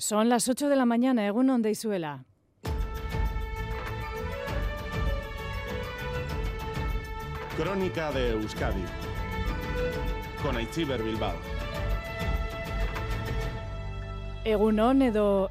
Son las 8 de la mañana, Egunon de Isuela. Crónica de Euskadi con Aichiber Bilbao. Egunon edo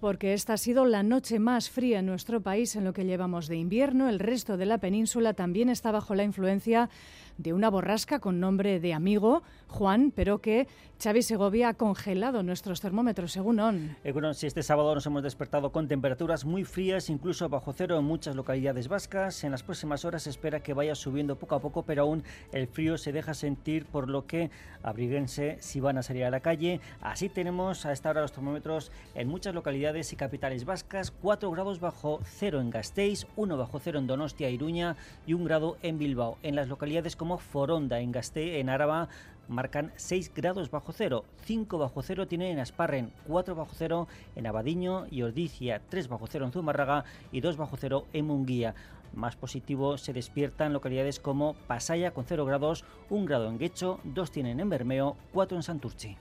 porque esta ha sido la noche más fría en nuestro país en lo que llevamos de invierno. El resto de la península también está bajo la influencia de una borrasca con nombre de amigo, Juan, pero que Xavi Segovia ha congelado nuestros termómetros, según ON. Egunon, si este sábado nos hemos despertado con temperaturas muy frías, incluso bajo cero en muchas localidades vascas. En las próximas horas se espera que vaya subiendo poco a poco, pero aún el frío se deja sentir, por lo que abríguense si van a salir a la calle. Así tenemos a esta hora los termómetros en muchas localidades y capitales vascas, 4 grados bajo cero en Gasteiz, 1 bajo cero en Donostia, Iruña y 1 grado en Bilbao. En las localidades como Foronda, en Gasté, en Áraba, marcan 6 grados bajo cero, 5 bajo cero tienen en Asparren, 4 bajo cero en Abadiño y Ordicia, 3 bajo cero en Zumárraga y 2 bajo cero en Munguía. Más positivo se despiertan localidades como Pasaya con 0 grados, 1 grado en Guecho, 2 tienen en Bermeo, 4 en Santurchi.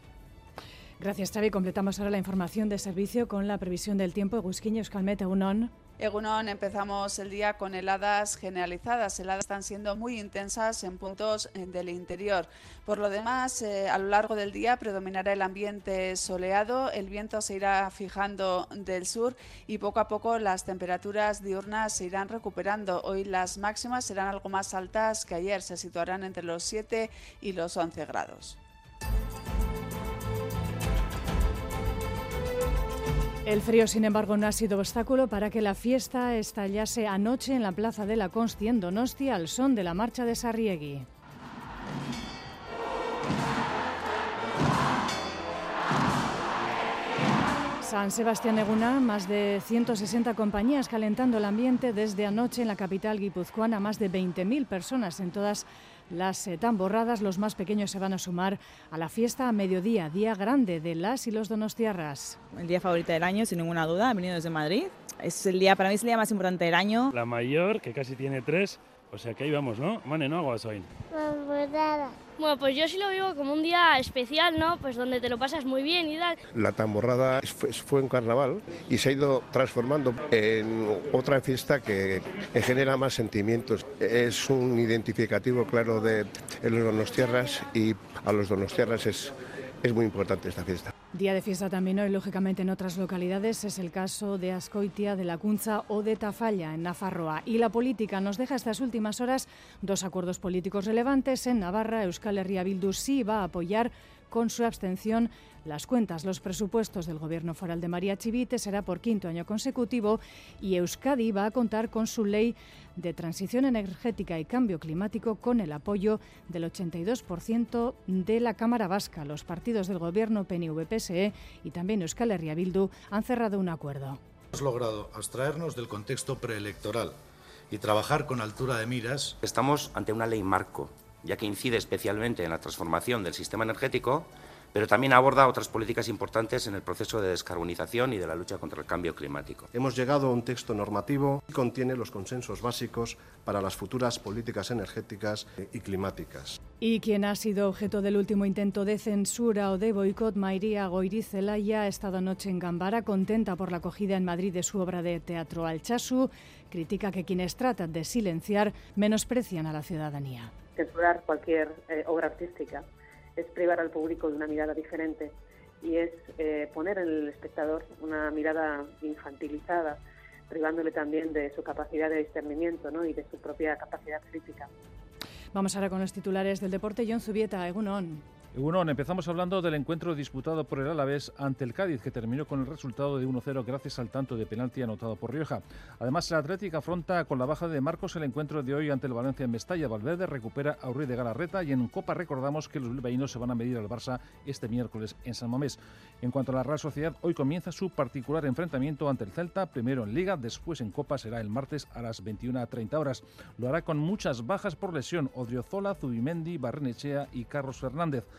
Gracias, Xavi. Completamos ahora la información de servicio con la previsión del tiempo. Gusquiño, Euskalmet, Egunon. Egunon, empezamos el día con heladas generalizadas. Heladas están siendo muy intensas en puntos del interior. Por lo demás, eh, a lo largo del día predominará el ambiente soleado, el viento se irá fijando del sur y poco a poco las temperaturas diurnas se irán recuperando. Hoy las máximas serán algo más altas que ayer, se situarán entre los 7 y los 11 grados. El frío, sin embargo, no ha sido obstáculo para que la fiesta estallase anoche en la Plaza de la Consti en Donostia al son de la marcha de Sarriegui. San Sebastián Eguna, más de 160 compañías calentando el ambiente desde anoche en la capital guipuzcoana, más de 20.000 personas en todas las eh, tamborradas. Los más pequeños se van a sumar a la fiesta a mediodía, día grande de las y los donostiarras. El día favorito del año, sin ninguna duda, venido desde Madrid. Es el día, para mí es el día más importante del año. La mayor, que casi tiene tres, o sea que ahí vamos, ¿no? Mane, ¿no? Aguasoin. Bueno, pues yo sí lo vivo como un día especial, ¿no? Pues donde te lo pasas muy bien y tal. La tamborrada fue, fue un carnaval y se ha ido transformando en otra fiesta que genera más sentimientos. Es un identificativo claro de, los donostiarras y a los donostiarras es, es muy importante esta fiesta. Día de fiesta también hoy, lógicamente, en otras localidades. Es el caso de Ascoitia, de La Cunza o de Tafalla, en Nafarroa. Y la política nos deja estas últimas horas dos acuerdos políticos relevantes. En Navarra, Euskal Herria Bildu sí va a apoyar con su abstención las cuentas, los presupuestos del Gobierno foral de María Chivite será por quinto año consecutivo y Euskadi va a contar con su ley de transición energética y cambio climático con el apoyo del 82% de la Cámara Vasca. Los partidos del Gobierno PNV-PSE y también Euskal Herria Bildu han cerrado un acuerdo. Hemos logrado abstraernos del contexto preelectoral y trabajar con altura de miras. Estamos ante una ley marco, ya que incide especialmente en la transformación del sistema energético pero también aborda otras políticas importantes en el proceso de descarbonización y de la lucha contra el cambio climático. Hemos llegado a un texto normativo que contiene los consensos básicos para las futuras políticas energéticas y climáticas. Y quien ha sido objeto del último intento de censura o de boicot, Mairía Goirizelaya, ha estado anoche en Gambara, contenta por la acogida en Madrid de su obra de teatro Alchasu, critica que quienes tratan de silenciar menosprecian a la ciudadanía. Censurar cualquier eh, obra artística es privar al público de una mirada diferente y es eh, poner en el espectador una mirada infantilizada, privándole también de su capacidad de discernimiento ¿no? y de su propia capacidad crítica. Vamos ahora con los titulares del deporte. John Zubieta, Egunon. Egunon, empezamos hablando del encuentro disputado por el Alavés ante el Cádiz, que terminó con el resultado de 1-0 gracias al tanto de penalti anotado por Rioja. Además, el Atlético afronta con la baja de Marcos el encuentro de hoy ante el Valencia en Mestalla. Valverde recupera a Uri de Galarreta y en Copa recordamos que los bilbaínos se van a medir al Barça este miércoles en San Mamés. En cuanto a la Real Sociedad, hoy comienza su particular enfrentamiento ante el Celta, primero en Liga, después en Copa será el martes a las 21.30 horas. Lo hará con muchas bajas por lesión, Odriozola, Zubimendi, Barrenechea y Carlos Fernández.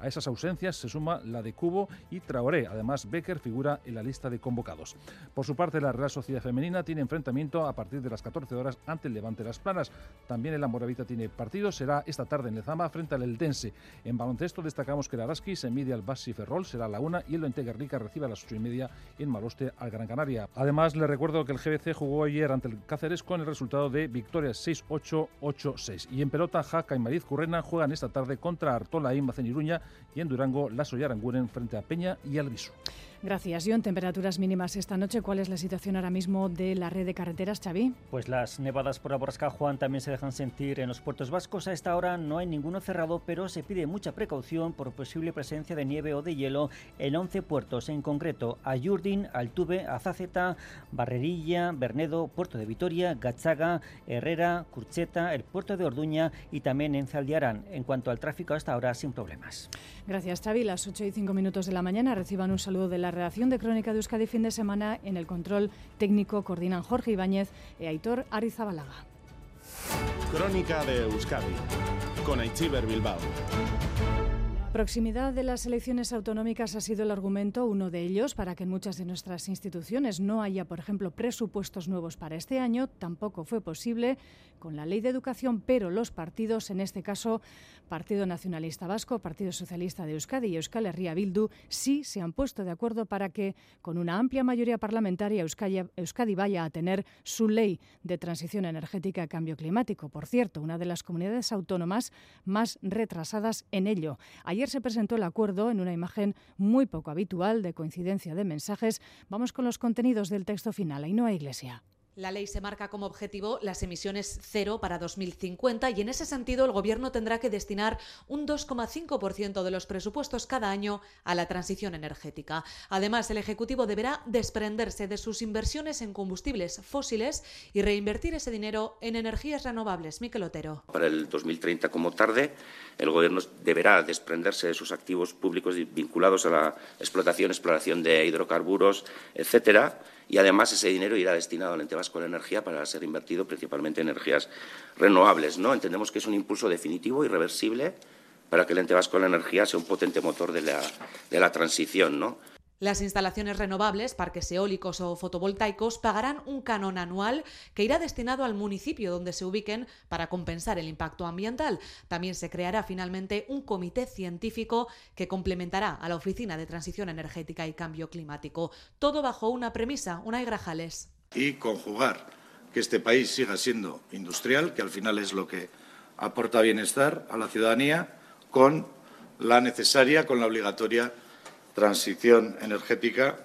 A esas ausencias se suma la de Cubo y Traoré. Además, Becker figura en la lista de convocados. Por su parte, la Real Sociedad Femenina tiene enfrentamiento a partir de las 14 horas ante el Levante Las Planas. También el Moravita tiene partido, será esta tarde en Lezama frente al Eldense. En baloncesto destacamos que el Araski se mide al Basi Ferrol, será la una y el Guernica recibe a las ocho y media en Maloste al Gran Canaria. Además, le recuerdo que el GBC jugó ayer ante el Cáceres con el resultado de victoria 6-8, 8-6. Y en pelota, Jaca y Mariz Currena juegan esta tarde contra Artola y Maceniruña y en Durango, Lasso y Aranguren frente a Peña y Alviso. Gracias, John. Temperaturas mínimas esta noche. ¿Cuál es la situación ahora mismo de la red de carreteras, Xavi? Pues las nevadas por Aborasca, Juan, también se dejan sentir en los puertos vascos. A esta hora no hay ninguno cerrado, pero se pide mucha precaución por posible presencia de nieve o de hielo en 11 puertos, en concreto Ayurdin, Altuve, Azaceta, Barrerilla, Bernedo, Puerto de Vitoria, Gachaga, Herrera, Curcheta, el puerto de Orduña y también en Zaldiarán. En cuanto al tráfico, hasta ahora sin problemas. Gracias, Xavi. Las 8 y 5 minutos de la mañana reciban un saludo de la redacción de Crónica de Euskadi fin de semana. En el control técnico coordinan Jorge Ibáñez y Aitor Arizabalaga. Crónica de Euskadi con Aichiber Bilbao. Proximidad de las elecciones autonómicas ha sido el argumento, uno de ellos, para que en muchas de nuestras instituciones no haya, por ejemplo, presupuestos nuevos para este año. Tampoco fue posible con la ley de educación, pero los partidos, en este caso Partido Nacionalista Vasco, Partido Socialista de Euskadi y Euskal Herria Bildu, sí se han puesto de acuerdo para que, con una amplia mayoría parlamentaria, Euskadi, vaya a tener su ley de transición energética y cambio climático. Por cierto, una de las comunidades autónomas más retrasadas en ello. Ayer se presentó el acuerdo en una imagen muy poco habitual de coincidencia de mensajes. Vamos con los contenidos del texto final. Ainhoa Iglesia. La ley se marca como objetivo las emisiones cero para 2050 y en ese sentido el Gobierno tendrá que destinar un 2,5% de los presupuestos cada año a la transición energética. Además, el Ejecutivo deberá desprenderse de sus inversiones en combustibles fósiles y reinvertir ese dinero en energías renovables. Miquel Otero. Para el 2030 como tarde, el Gobierno deberá desprenderse de sus activos públicos vinculados a la explotación, exploración de hidrocarburos, etcétera y además ese dinero irá destinado al ente vasco de energía para ser invertido principalmente en energías renovables. ¿no? Entendemos que es un impulso definitivo, irreversible, para que el ente vasco de la energía sea un potente motor de la, de la transición. ¿no? Las instalaciones renovables, parques eólicos o fotovoltaicos, pagarán un canon anual que irá destinado al municipio donde se ubiquen para compensar el impacto ambiental. También se creará finalmente un comité científico que complementará a la Oficina de Transición Energética y Cambio Climático. Todo bajo una premisa, una Grajales. Y conjugar que este país siga siendo industrial, que al final es lo que aporta bienestar a la ciudadanía, con la necesaria, con la obligatoria transición energética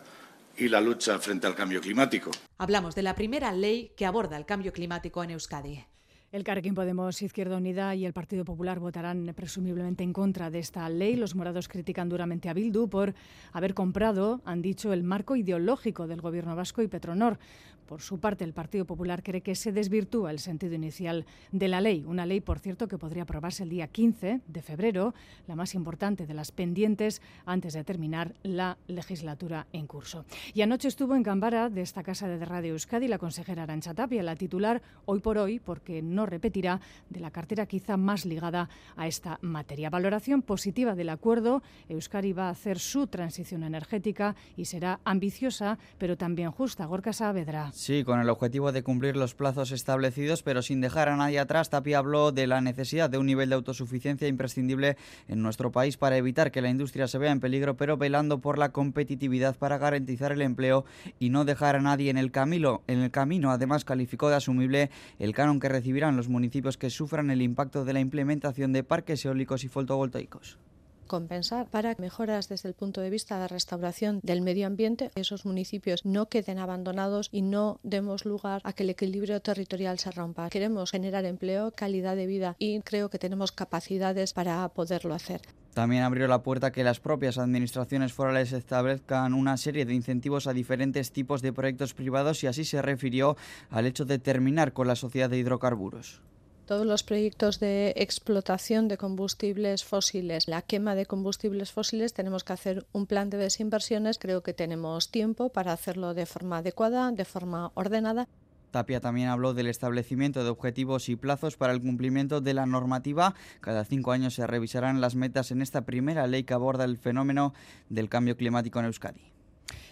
y la lucha frente al cambio climático. Hablamos de la primera ley que aborda el cambio climático en Euskadi. El Carrequín Podemos, Izquierda Unida y el Partido Popular votarán presumiblemente en contra de esta ley. Los morados critican duramente a Bildu por haber comprado, han dicho, el marco ideológico del Gobierno vasco y Petronor. Por su parte, el Partido Popular cree que se desvirtúa el sentido inicial de la ley. Una ley, por cierto, que podría aprobarse el día 15 de febrero, la más importante de las pendientes antes de terminar la legislatura en curso. Y anoche estuvo en Cámara de esta casa de Radio Euskadi la consejera Arancha Tapia, la titular hoy por hoy, porque no repetirá, de la cartera quizá más ligada a esta materia. Valoración positiva del acuerdo. Euskadi va a hacer su transición energética y será ambiciosa, pero también justa. Gorka Saavedra. Sí, con el objetivo de cumplir los plazos establecidos, pero sin dejar a nadie atrás, Tapia habló de la necesidad de un nivel de autosuficiencia imprescindible en nuestro país para evitar que la industria se vea en peligro, pero velando por la competitividad para garantizar el empleo y no dejar a nadie en el camino. En el camino, además, calificó de asumible el canon que recibirán los municipios que sufran el impacto de la implementación de parques eólicos y fotovoltaicos compensar para mejoras desde el punto de vista de restauración del medio ambiente, esos municipios no queden abandonados y no demos lugar a que el equilibrio territorial se rompa. Queremos generar empleo, calidad de vida y creo que tenemos capacidades para poderlo hacer. También abrió la puerta a que las propias administraciones forales establezcan una serie de incentivos a diferentes tipos de proyectos privados y así se refirió al hecho de terminar con la sociedad de hidrocarburos todos los proyectos de explotación de combustibles fósiles, la quema de combustibles fósiles, tenemos que hacer un plan de desinversiones. Creo que tenemos tiempo para hacerlo de forma adecuada, de forma ordenada. Tapia también habló del establecimiento de objetivos y plazos para el cumplimiento de la normativa. Cada cinco años se revisarán las metas en esta primera ley que aborda el fenómeno del cambio climático en Euskadi.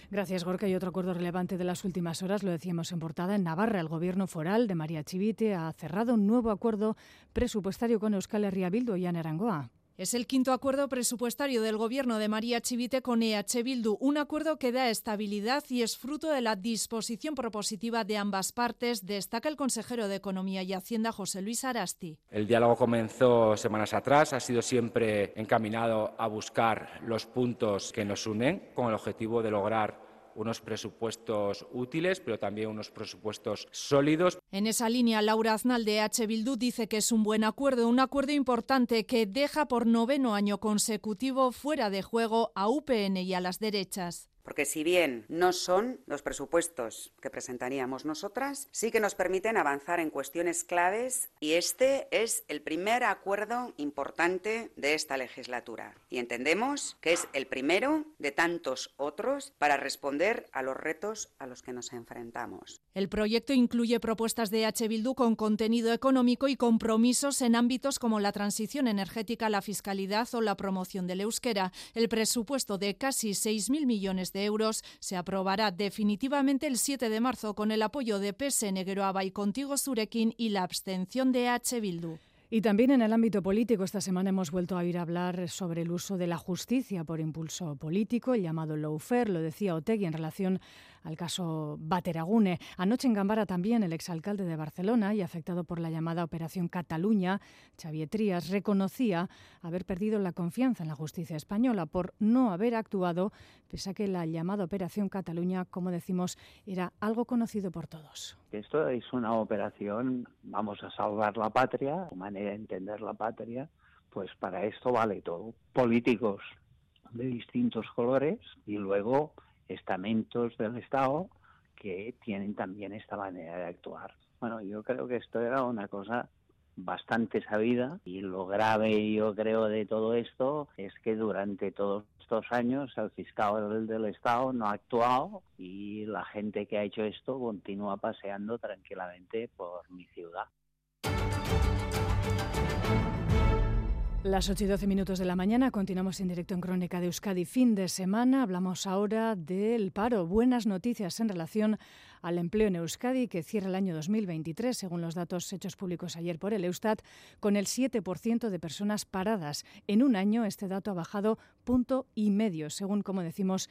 Gracias, Gorka. Y otro acuerdo relevante de las últimas horas, lo decíamos en portada, en Navarra, el gobierno foral de María Chivite ha cerrado un nuevo acuerdo presupuestario con Euskal Herria Bildu y Anerangoa. Es el quinto acuerdo presupuestario del gobierno de María Chivite con EH Bildu, un acuerdo que da estabilidad y es fruto de la disposición propositiva de ambas partes, destaca el consejero de Economía y Hacienda José Luis Arasti. El diálogo comenzó semanas atrás, ha sido siempre encaminado a buscar los puntos que nos unen con el objetivo de lograr unos presupuestos útiles, pero también unos presupuestos sólidos. En esa línea, Laura Aznal de H. Bildu dice que es un buen acuerdo, un acuerdo importante que deja por noveno año consecutivo fuera de juego a UPN y a las derechas porque si bien no son los presupuestos que presentaríamos nosotras, sí que nos permiten avanzar en cuestiones claves y este es el primer acuerdo importante de esta legislatura. Y entendemos que es el primero de tantos otros para responder a los retos a los que nos enfrentamos. El proyecto incluye propuestas de H. Bildu con contenido económico y compromisos en ámbitos como la transición energética, la fiscalidad o la promoción del euskera. El presupuesto de casi 6.000 millones de euros se aprobará definitivamente el 7 de marzo con el apoyo de PSN Geroaba y Contigo Surekin y la abstención de H. Bildu. Y también en el ámbito político, esta semana hemos vuelto a a hablar sobre el uso de la justicia por impulso político, el llamado lawfare, lo decía Otegui en relación al caso Bateragune. Anoche en Gambara también el exalcalde de Barcelona y afectado por la llamada Operación Cataluña, Xavier Trías, reconocía haber perdido la confianza en la justicia española por no haber actuado, pese a que la llamada Operación Cataluña, como decimos, era algo conocido por todos. Esto es una operación, vamos a salvar la patria, manera de entender la patria, pues para esto vale todo. Políticos de distintos colores y luego estamentos del Estado que tienen también esta manera de actuar. Bueno, yo creo que esto era una cosa bastante sabida y lo grave yo creo de todo esto es que durante todos estos años el fiscal del, Estado no ha actuado y la gente que ha hecho esto continúa paseando tranquilamente por mi ciudad. Las 8 y 12 minutos de la mañana continuamos en directo en Crónica de Euskadi. Fin de semana hablamos ahora del paro. Buenas noticias en relación al empleo en Euskadi que cierra el año 2023, según los datos hechos públicos ayer por el Eustat, con el 7% de personas paradas. En un año este dato ha bajado punto y medio, según como decimos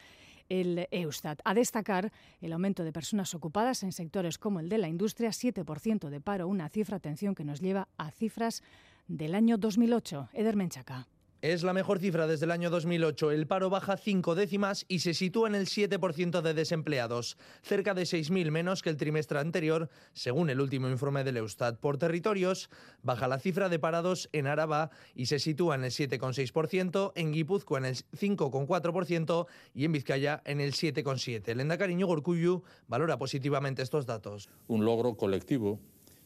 el Eustat. A destacar el aumento de personas ocupadas en sectores como el de la industria, 7% de paro, una cifra, atención, que nos lleva a cifras del año 2008. Eder Menchaca. Es la mejor cifra desde el año 2008. El paro baja cinco décimas y se sitúa en el 7% de desempleados, cerca de 6.000 menos que el trimestre anterior, según el último informe del Eustat. Por territorios, baja la cifra de parados en Araba y se sitúa en el 7,6%, en Guipúzcoa en el 5,4% y en Vizcaya en el 7,7%. El Endacariño Gorcuyu valora positivamente estos datos. Un logro colectivo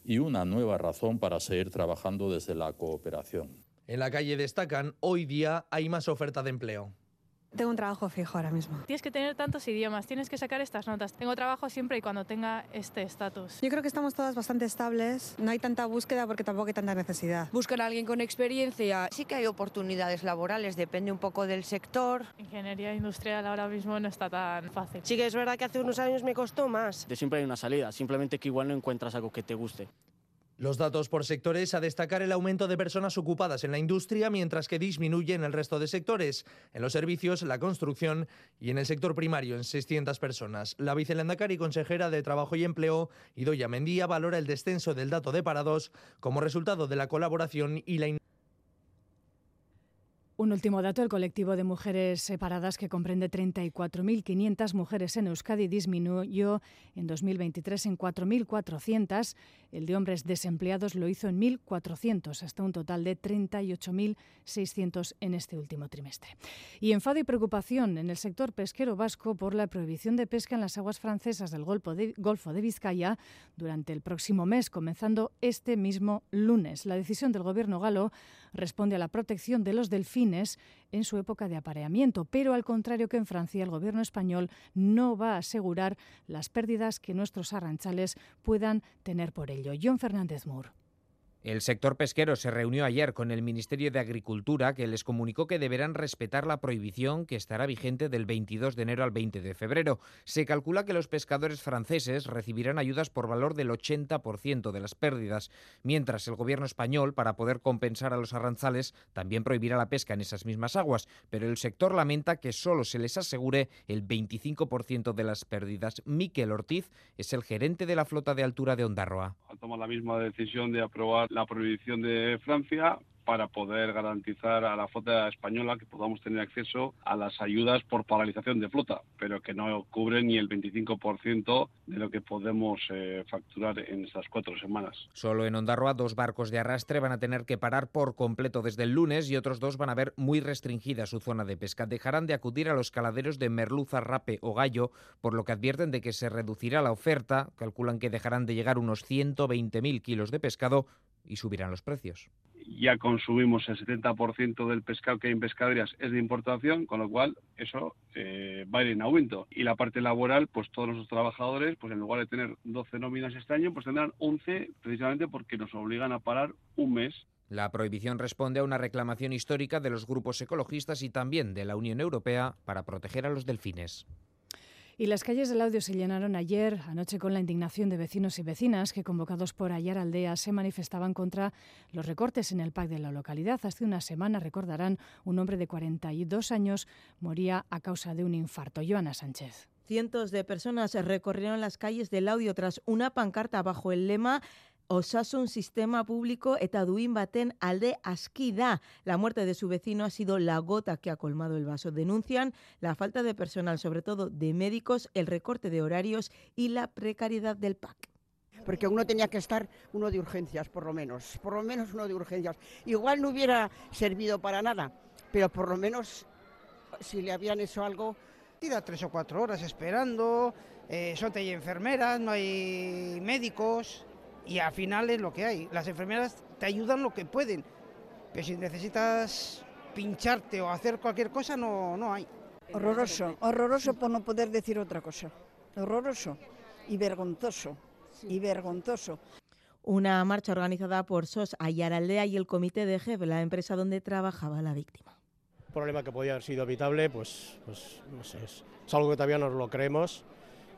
y una nueva razón para seguir trabajando desde la cooperación. En la calle destacan, hoy día hay más oferta de empleo. Tengo un trabajo fijo ahora mismo. Tienes que tener tantos idiomas, tienes que sacar estas notas. Tengo trabajo siempre y cuando tenga este estatus. Yo creo que estamos todas bastante estables. No hay tanta búsqueda porque tampoco hay tanta necesidad. Buscan a alguien con experiencia. Sí que hay oportunidades laborales, depende un poco del sector. Ingeniería industrial ahora mismo no está tan fácil. Sí que es verdad que hace unos años me costó más. De siempre hay una salida, simplemente que igual no encuentras algo que te guste. Los datos por sectores a destacar el aumento de personas ocupadas en la industria, mientras que disminuye en el resto de sectores, en los servicios, la construcción y en el sector primario en 600 personas. La vicelandacari consejera de Trabajo y Empleo, Idoya Mendía, valora el descenso del dato de parados como resultado de la colaboración y la un último dato, el colectivo de mujeres separadas, que comprende 34.500 mujeres en Euskadi, disminuyó en 2023 en 4.400. El de hombres desempleados lo hizo en 1.400, hasta un total de 38.600 en este último trimestre. Y enfado y preocupación en el sector pesquero vasco por la prohibición de pesca en las aguas francesas del Golfo de, Vizcaya durante el próximo mes, comenzando este mismo lunes. La decisión del gobierno galo responde a la protección de los delfines en su época de apareamiento, pero al contrario que en Francia, el gobierno español no va a asegurar las pérdidas que nuestros arranchales puedan tener por ello. John Fernández Moore. El sector pesquero se reunió ayer con el Ministerio de Agricultura, que les comunicó que deberán respetar la prohibición que estará vigente del 22 de enero al 20 de febrero. Se calcula que los pescadores franceses recibirán ayudas por valor del 80% de las pérdidas, mientras el gobierno español, para poder compensar a los arranzales, también prohibirá la pesca en esas mismas aguas, pero el sector lamenta que solo se les asegure el 25% de las pérdidas. Miquel Ortiz es el gerente de la flota de altura de Ondarroa. Ha la misma decisión de aprobar la prohibición de Francia para poder garantizar a la flota española que podamos tener acceso a las ayudas por paralización de flota, pero que no cubren ni el 25% de lo que podemos eh, facturar en estas cuatro semanas. Solo en Ondarroa dos barcos de arrastre van a tener que parar por completo desde el lunes y otros dos van a ver muy restringida su zona de pesca. Dejarán de acudir a los caladeros de merluza, rape o gallo, por lo que advierten de que se reducirá la oferta. Calculan que dejarán de llegar unos 120.000 kilos de pescado y subirán los precios. Ya consumimos el 70% del pescado que hay en pescaderías es de importación, con lo cual eso eh, va a ir en aumento. Y la parte laboral, pues todos nuestros trabajadores, pues en lugar de tener 12 nóminas este año, pues tendrán 11 precisamente porque nos obligan a parar un mes. La prohibición responde a una reclamación histórica de los grupos ecologistas y también de la Unión Europea para proteger a los delfines. Y las calles del Audio se llenaron ayer, anoche, con la indignación de vecinos y vecinas que, convocados por Ayar Aldea, se manifestaban contra los recortes en el PAC de la localidad. Hace una semana, recordarán, un hombre de 42 años moría a causa de un infarto. Joana Sánchez. Cientos de personas recorrieron las calles del Audio tras una pancarta bajo el lema osasun sistema público eta duin baten alde aski La muerte de su vecino ha sido la gota que ha colmado el vaso. Denuncian la falta de personal, sobre todo de médicos, el recorte de horarios y la precariedad del PAC porque uno tenía que estar uno de urgencias, por lo menos, por lo menos uno de urgencias. Igual no hubiera servido para nada, pero por lo menos si le habían hecho algo... Tira tres o cuatro horas esperando, eh, solo hay enfermeras, no hay médicos, y al final es lo que hay. Las enfermeras te ayudan lo que pueden, pero si necesitas pincharte o hacer cualquier cosa, no, no hay. Horroroso, horroroso por no poder decir otra cosa. Horroroso y vergonzoso, y vergonzoso. Una marcha organizada por SOS Ayaraldea y el comité de GEB, la empresa donde trabajaba la víctima. Un problema que podía haber sido evitable, pues, pues no sé, es, es algo que todavía no lo creemos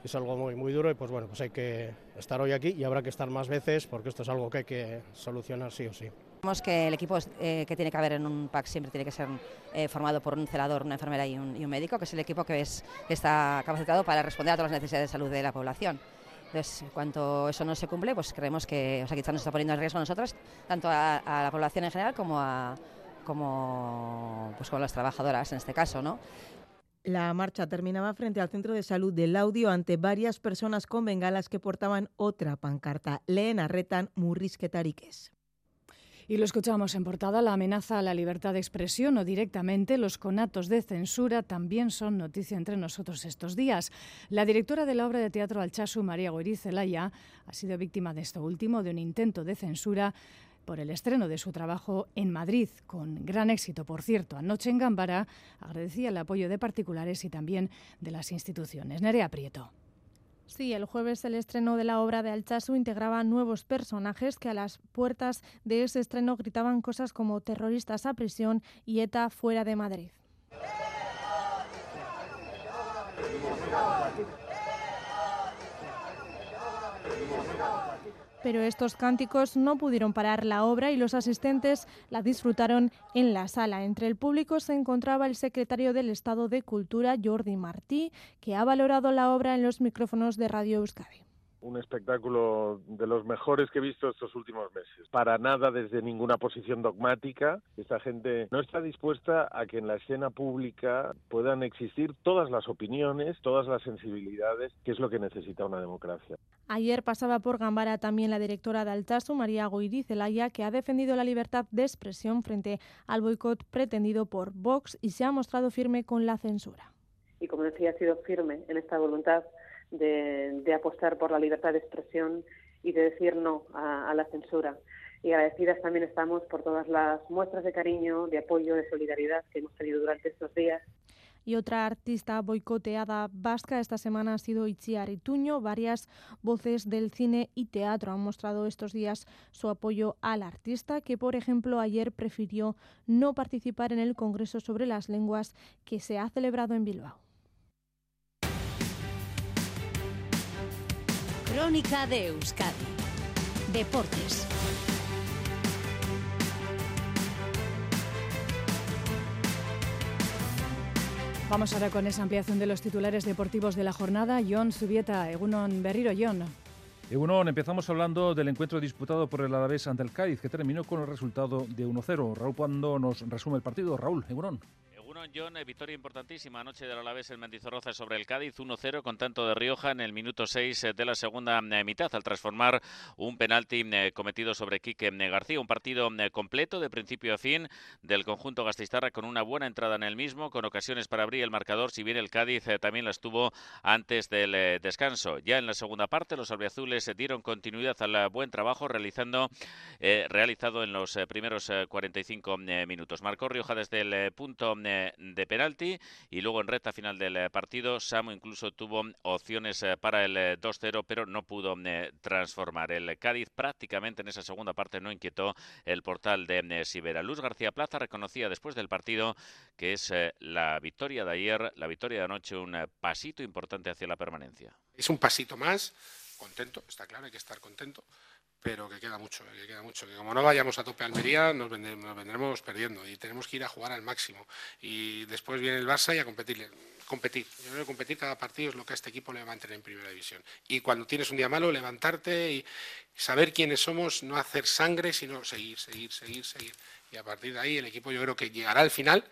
es algo muy, muy duro y pues bueno, pues hay que estar hoy aquí y habrá que estar más veces porque esto es algo que hay que solucionar sí o sí. Vemos que el equipo eh, que tiene que haber en un PAC siempre tiene que ser eh, formado por un celador, una enfermera y un, médico, que es el equipo que, es, está capacitado para responder a todas las necesidades de salud de la población. Entonces, en cuanto eso no se cumple, pues creemos que Osakitzan nos está poniendo en riesgo a nosotros, tanto a, a la población en general como a, como, pues, a las trabajadoras en este caso, ¿no? La marcha terminaba frente al centro de salud del audio ante varias personas con bengalas que portaban otra pancarta. Leen arretan murrisquetariques. Y lo escuchamos en portada, la amenaza a la libertad de expresión o directamente los conatos de censura también son noticia entre nosotros estos días. La directora de la obra de teatro Alchazu, María Goiriz Zelaya, ha sido víctima de esto último, de un intento de censura por el estreno de su trabajo en Madrid, con gran éxito, por cierto. Anoche en Gambara agradecía el apoyo de particulares y también de las instituciones. Nerea Prieto. Sí, el jueves el estreno de la obra de Alchazu integraba nuevos personajes que a las puertas de ese estreno gritaban cosas como terroristas a prisión y ETA fuera de Madrid. Pero estos cánticos no pudieron parar la obra y los asistentes la disfrutaron en la sala. Entre el público se encontraba el secretario del Estado de Cultura, Jordi Martí, que ha valorado la obra en los micrófonos de Radio Euskadi un espectáculo de los mejores que he visto estos últimos meses. Para nada desde ninguna posición dogmática. Esta gente no está dispuesta a que en la escena pública puedan existir todas las opiniones, todas las sensibilidades, que es lo que necesita una democracia. Ayer pasaba por Gambara también la directora de Altasu, María Goiri Zelaya, que ha defendido la libertad de expresión frente al boicot pretendido por Vox y se ha mostrado firme con la censura. Y como decía, ha sido firme en esta voluntad de, apostar por la libertad de expresión y de decir no a, la censura. y agradecidas también estamos por todas las muestras de cariño, de apoyo, de solidaridad que hemos tenido durante estos días. Y otra artista boicoteada vasca esta semana ha sido Itziar Ituño. Varias voces del cine y teatro han mostrado estos días su apoyo al artista, que por ejemplo ayer prefirió no participar en el Congreso sobre las Lenguas que se ha celebrado en Bilbao. Crónica de Euskadi. Deportes. Vamos ahora con esa ampliación de los titulares deportivos de la jornada. John Subieta, Egunon Berriro, John. Egunon, empezamos hablando del encuentro disputado por el Alavés ante el Cádiz, que terminó con el resultado de 1-0. Raúl Pando nos resume el partido. Raúl, Egunon. John, eh, victoria importantísima anoche del Alavés en Mendizorroza sobre el Cádiz, 1-0 con tanto de Rioja en el minuto 6 eh, de la segunda eh, mitad al transformar un penalti cometido sobre Quique García. Un partido completo de principio a fin del conjunto gastistarra con una buena entrada en el mismo, con ocasiones para abrir el marcador, si bien el Cádiz también las tuvo antes del descanso. Ya en la segunda parte los albiazules dieron continuidad al buen trabajo realizando, realizado en los primeros 45 minutos. Marcó Rioja desde el punto de penalti y luego en recta final del eh, partido Samo incluso tuvo opciones eh, para el 2-0 eh, pero no pudo transformar. El Cádiz prácticamente en esa segunda parte no inquietó el portal de Sibera. Luz García Plaza reconocía después del partido que es la victoria de ayer, la victoria de anoche, un pasito importante hacia la permanencia. Es un pasito más, contento, está claro, hay que estar contento pero que queda mucho, que queda mucho, que como no vayamos a tope Almería nos, vendremos, perdiendo y tenemos que ir a jugar al máximo y después viene el Barça y a competir, competir. Yo creo que competir cada partido es lo que a este equipo le va a mantener en primera división. Y cuando tienes un día malo, levantarte y saber quiénes somos, no hacer sangre, sino seguir, seguir, seguir, seguir. Y a partir de ahí el equipo yo creo que llegará al final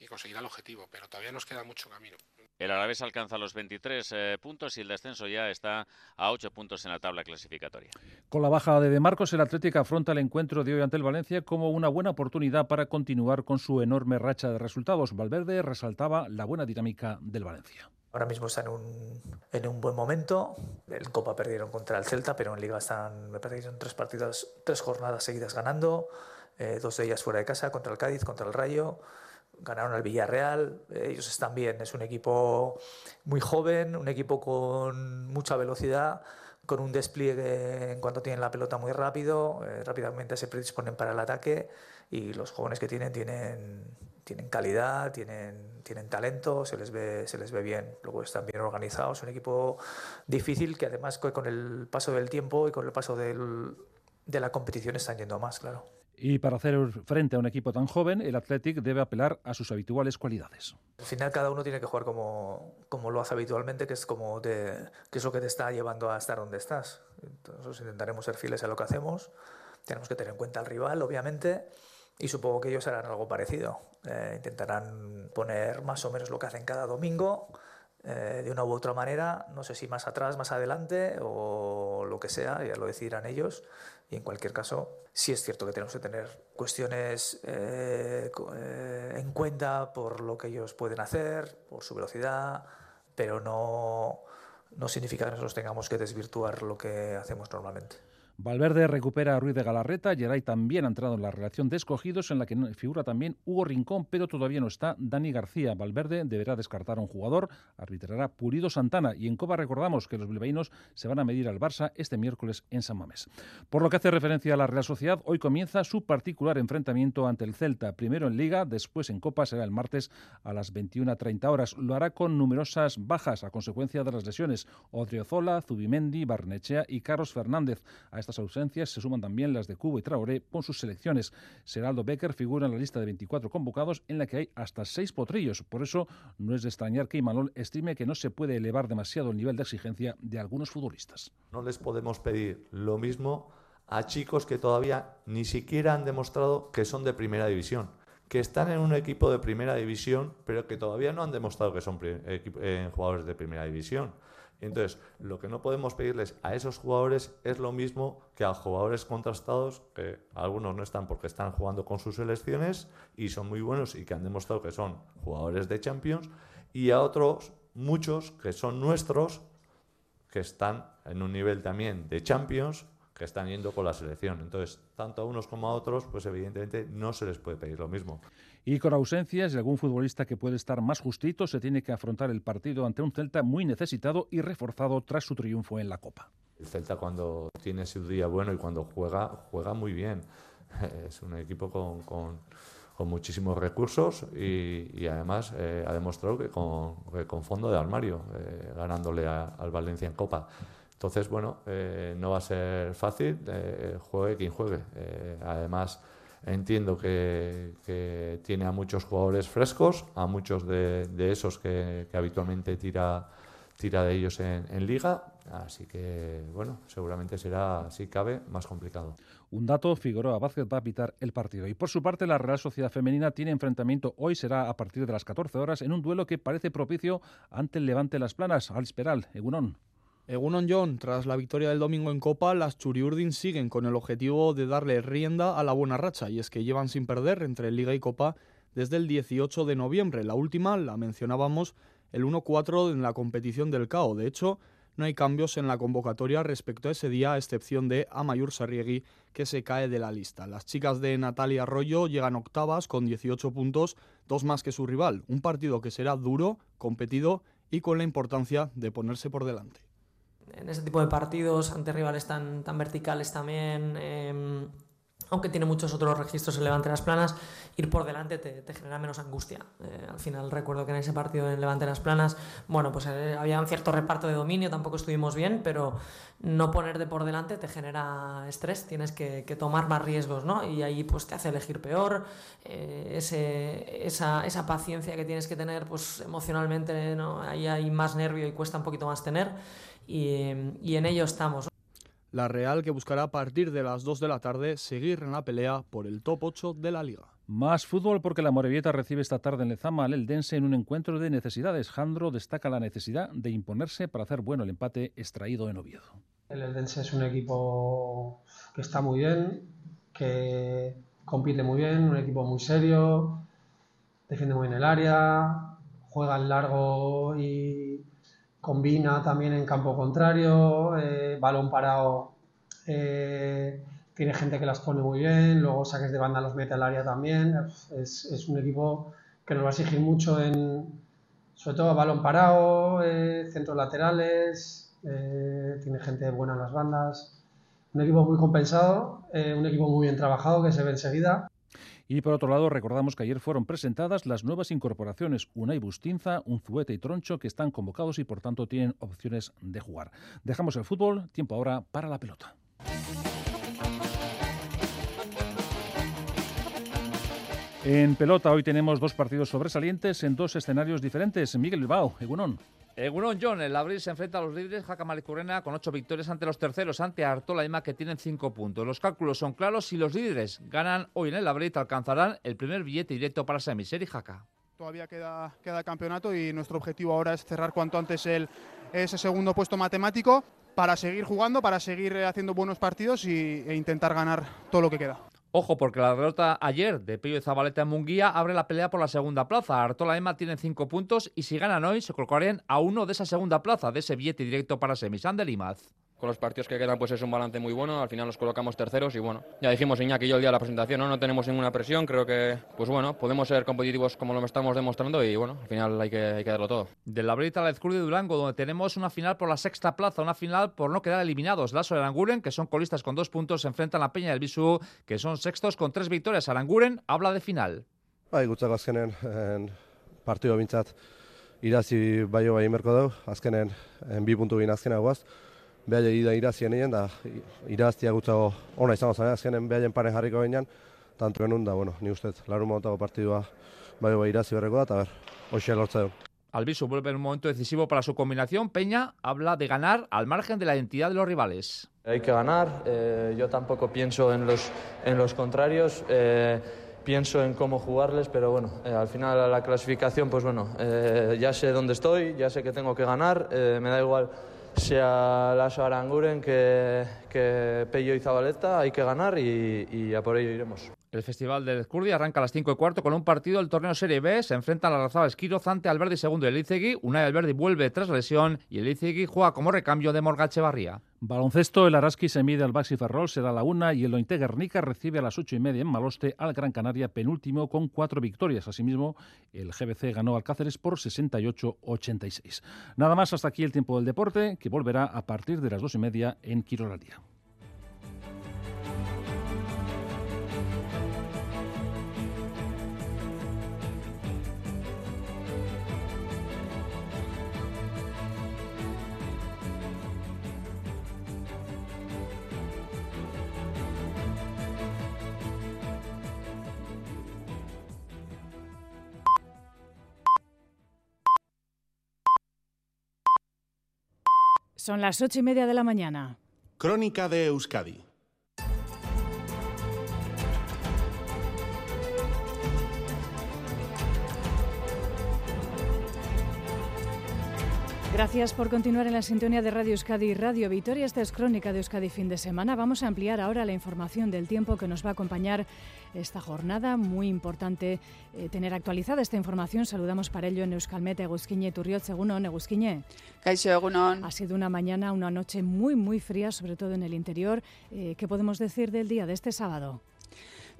y conseguirá el objetivo, pero todavía nos queda mucho camino. El Alavés alcanza los 23 eh, puntos y el descenso ya está a 8 puntos en la tabla clasificatoria. Con la baja de De Marcos, el Atlético afronta el encuentro de hoy ante el Valencia como una buena oportunidad para continuar con su enorme racha de resultados. Valverde resaltaba la buena dinámica del Valencia. Ahora mismo están en un, en un buen momento. En Copa perdieron contra el Celta, pero en Liga están, me parece tres partidos, tres jornadas seguidas ganando, eh, dos de ellas fuera de casa, contra el Cádiz, contra el Rayo ganaron al Villarreal, ellos están bien, es un equipo muy joven, un equipo con mucha velocidad, con un despliegue en cuanto tienen la pelota muy rápido, eh, rápidamente se predisponen para el ataque y los jóvenes que tienen tienen, tienen calidad, tienen, tienen talento, se les, ve, se les ve bien, luego están bien organizados, un equipo difícil que además con el paso del tiempo y con el paso del, de la competición están yendo más, claro. Y para hacer frente a un equipo tan joven, el Athletic debe apelar a sus habituales cualidades. Al final cada uno tiene que jugar como, como lo hace habitualmente, que es, como que es lo que te está llevando a estar donde estás. Entonces intentaremos ser fieles a lo que hacemos. Tenemos que tener en cuenta al rival, obviamente, y supongo que ellos harán algo parecido. Eh, intentarán poner más o menos lo que hacen cada domingo, eh, de una u otra manera, no sé si más atrás, más adelante o lo que sea, ya lo decidirán ellos. Y en cualquier caso, sí es cierto que tenemos que tener cuestiones eh, eh, en cuenta por lo que ellos pueden hacer, por su velocidad, pero no, no significa que nosotros tengamos que desvirtuar lo que hacemos normalmente. Valverde recupera a Ruiz de Galarreta, Geray también ha entrado en la relación de escogidos en la que figura también Hugo Rincón, pero todavía no está Dani García. Valverde deberá descartar a un jugador, arbitrará Purido Santana y en Copa recordamos que los bilbaínos se van a medir al Barça este miércoles en San Mamés. Por lo que hace referencia a la Real Sociedad, hoy comienza su particular enfrentamiento ante el Celta, primero en Liga, después en Copa, será el martes a las 21.30 horas. Lo hará con numerosas bajas a consecuencia de las lesiones. Odriozola, Zubimendi, Barnechea y Carlos Fernández. Estas ausencias se suman también las de Cubo y Traoré con sus selecciones. Seraldo Becker figura en la lista de 24 convocados en la que hay hasta seis potrillos. Por eso no es de extrañar que Imanol estime que no se puede elevar demasiado el nivel de exigencia de algunos futbolistas. No les podemos pedir lo mismo a chicos que todavía ni siquiera han demostrado que son de primera división que están en un equipo de primera división, pero que todavía no han demostrado que son eh, jugadores de primera división. Entonces, lo que no podemos pedirles a esos jugadores es lo mismo que a jugadores contrastados, que algunos no están porque están jugando con sus selecciones y son muy buenos y que han demostrado que son jugadores de Champions, y a otros, muchos que son nuestros, que están en un nivel también de Champions, que están yendo con la selección. Entonces, tanto a unos como a otros, pues evidentemente no se les puede pedir lo mismo. Y con ausencias y algún futbolista que puede estar más justito, se tiene que afrontar el partido ante un Celta muy necesitado y reforzado tras su triunfo en la Copa. El Celta cuando tiene su día bueno y cuando juega, juega muy bien. Es un equipo con, con, con muchísimos recursos y, y además eh, ha demostrado que con, que con, fondo de armario, eh, ganándole a, al Valencia en Copa. Entonces, bueno, eh, no va a ser fácil, eh, juegue quien juegue. Eh, además, entiendo que, tiene a muchos jugadores frescos, a muchos de, de esos que, habitualmente tira, tira de ellos en, liga, así que, bueno, seguramente será, si cabe, más complicado. Un dato, Figueroa Vázquez va a pitar el partido. Y por su parte, la Real Sociedad Femenina tiene enfrentamiento hoy, será a partir de las 14 horas, en un duelo que parece propicio ante el Levante Las Planas, al Esperal, Egunon. Egunon John, tras la victoria del domingo en Copa, las Churiurdin siguen con el objetivo de darle rienda a la buena racha, y es que llevan sin perder entre Liga y Copa desde el 18 de noviembre. La última la mencionábamos el 1-4 en la competición del CAO. De hecho, no hay cambios en la convocatoria respecto a ese día, a excepción de Amayur Sarriegui, que se cae de la lista. Las chicas de Natalia Arroyo llegan octavas con 18 puntos, dos más que su rival. Un partido que será duro, competido y con la importancia de ponerse por delante en ese tipo de partidos ante rivales tan, tan verticales también, eh, aunque tiene muchos otros registros en Levante las Planas, ir por delante te, te genera menos angustia. Eh, al final recuerdo que en ese partido en Levante las Planas, bueno, pues eh, había un cierto reparto de dominio, tampoco estuvimos bien, pero no ponerte por delante te genera estrés, tienes que, tomar más riesgos, ¿no? Y ahí pues te hace elegir peor, eh, ese, esa, esa, paciencia que tienes que tener, pues emocionalmente, ¿no? Ahí hay más nervio y cuesta un poquito más tener y en ello estamos. La Real que buscará a partir de las 2 de la tarde seguir en la pelea por el top 8 de la liga. Más fútbol porque la Morevieta recibe esta tarde en Lezama al Eldense en un encuentro de necesidades. Jandro destaca la necesidad de imponerse para hacer bueno el empate extraído en Oviedo. El Eldense es un equipo que está muy bien, que compite muy bien, un equipo muy serio, defiende muy bien el área, juega en largo y combina también en campo contrario, eh, balón parado, eh, tiene gente que las pone muy bien, luego saques de banda los mete al área también. Es, es un equipo que nos va a exigir mucho en, sobre todo balón parado, eh, centros laterales, tiene gente buena en las bandas. Un equipo muy compensado, un equipo muy bien trabajado que se ve enseguida. Y por otro lado, recordamos que ayer fueron presentadas las nuevas incorporaciones Unai Bustinza, Unzuete y Troncho, que están convocados y por tanto tienen opciones de jugar. Dejamos el fútbol, tiempo ahora para la pelota. En pelota hoy tenemos dos partidos sobresalientes en dos escenarios diferentes. Miguel Bilbao, Egunon. Egunon John, el abril se enfrenta a los líderes Jaca Malicurrena con ocho victorias ante los terceros, ante Artola y Ima que tienen cinco puntos. Los cálculos son claros si los líderes ganan hoy en el abril alcanzarán el primer billete directo para Semiser y Jaca. Todavía queda, campeonato y nuestro objetivo ahora es cerrar cuanto antes ese segundo puesto matemático para seguir jugando, para seguir haciendo buenos partidos y, e intentar ganar todo lo que queda. Ojo, porque la derrota ayer de Pello y Zabaleta en Munguía abre la pelea por la segunda plaza. Artola Ema tienen cinco puntos y si ganan hoy se colocarían a uno de esa segunda plaza, de ese billete directo para Semisan de Limaz. Con los partidos que quedan pues es un balance muy bueno, al final nos colocamos terceros y bueno, ya dijimos Iñaki y yo el día de la presentación, ¿no? no tenemos ninguna presión, creo que pues bueno, podemos ser competitivos como lo estamos demostrando y bueno, al final hay que, hay que darlo todo. Del Abril a la Cruz de Durango, donde tenemos una final por la sexta plaza, una final por no quedar eliminados. Lasso y Aranguren, que son colistas con dos puntos, se enfrentan a la Peña del Bisu, que son sextos con tres victorias. Aranguren habla de final. Bai, gutzak azkenen, en, partido bintzat irazi baio bai merko dau, azkenen en, bi puntu gina azkena guaz, behaile irazien egin, da iraztia gutzago ona izango zen, azkenen behailen paren jarriko gainean, tanto genuen da, bueno, ni ustez, larun montako partidua baio bai irazi berreko da, eta ber, hoxe lortza du. Albisu vuelve en un momento decisivo para su combinación. Peña habla de ganar al margen de la identidad de los rivales. Hay que ganar. Eh, yo tampoco pienso en los, en los contrarios. Eh, pienso en cómo jugarles, pero bueno, eh, al final a la clasificación, pues bueno, eh, ya sé dónde estoy, ya sé que tengo que ganar. Eh, me da igual sea Lasso Aranguren que, que Pello y Zabaleta, hay que ganar y, y a por ello iremos. El Festival de Ezcurdi arranca a las 5 y cuarto con un partido del torneo Serie B. Se enfrentan la Razaba Esquiro, Zante, Alberdi segundo y Elizegui. Unai Alberdi vuelve tras lesión y Elizegui juega como recambio de Morgache Barría. Baloncesto, el Araski se mide al Baxi Ferrol, será a la una y el Ointe Guernica recibe a las ocho y media en Maloste al Gran Canaria, penúltimo con cuatro victorias. Asimismo, el GBC ganó al Cáceres por 68-86. Nada más, hasta aquí el tiempo del deporte, que volverá a partir de las dos y media en Quirolaria. Son las ocho y media de la mañana. Crónica de Euskadi. Gracias por continuar en la sintonía de Radio Euskadi y Radio Vitoria. Esta es Crónica de Euskadi fin de semana. Vamos a ampliar ahora la información del tiempo que nos va a acompañar esta jornada. Muy importante eh, tener actualizada esta información. Saludamos para ello en Euskalmet, Egusquiñe, Turriot, Segunon, Egusquiñe. Kaixo, Egunon. Ha sido una mañana, una noche muy, muy fría, sobre todo en el interior. Eh, ¿Qué podemos decir del día de este sábado?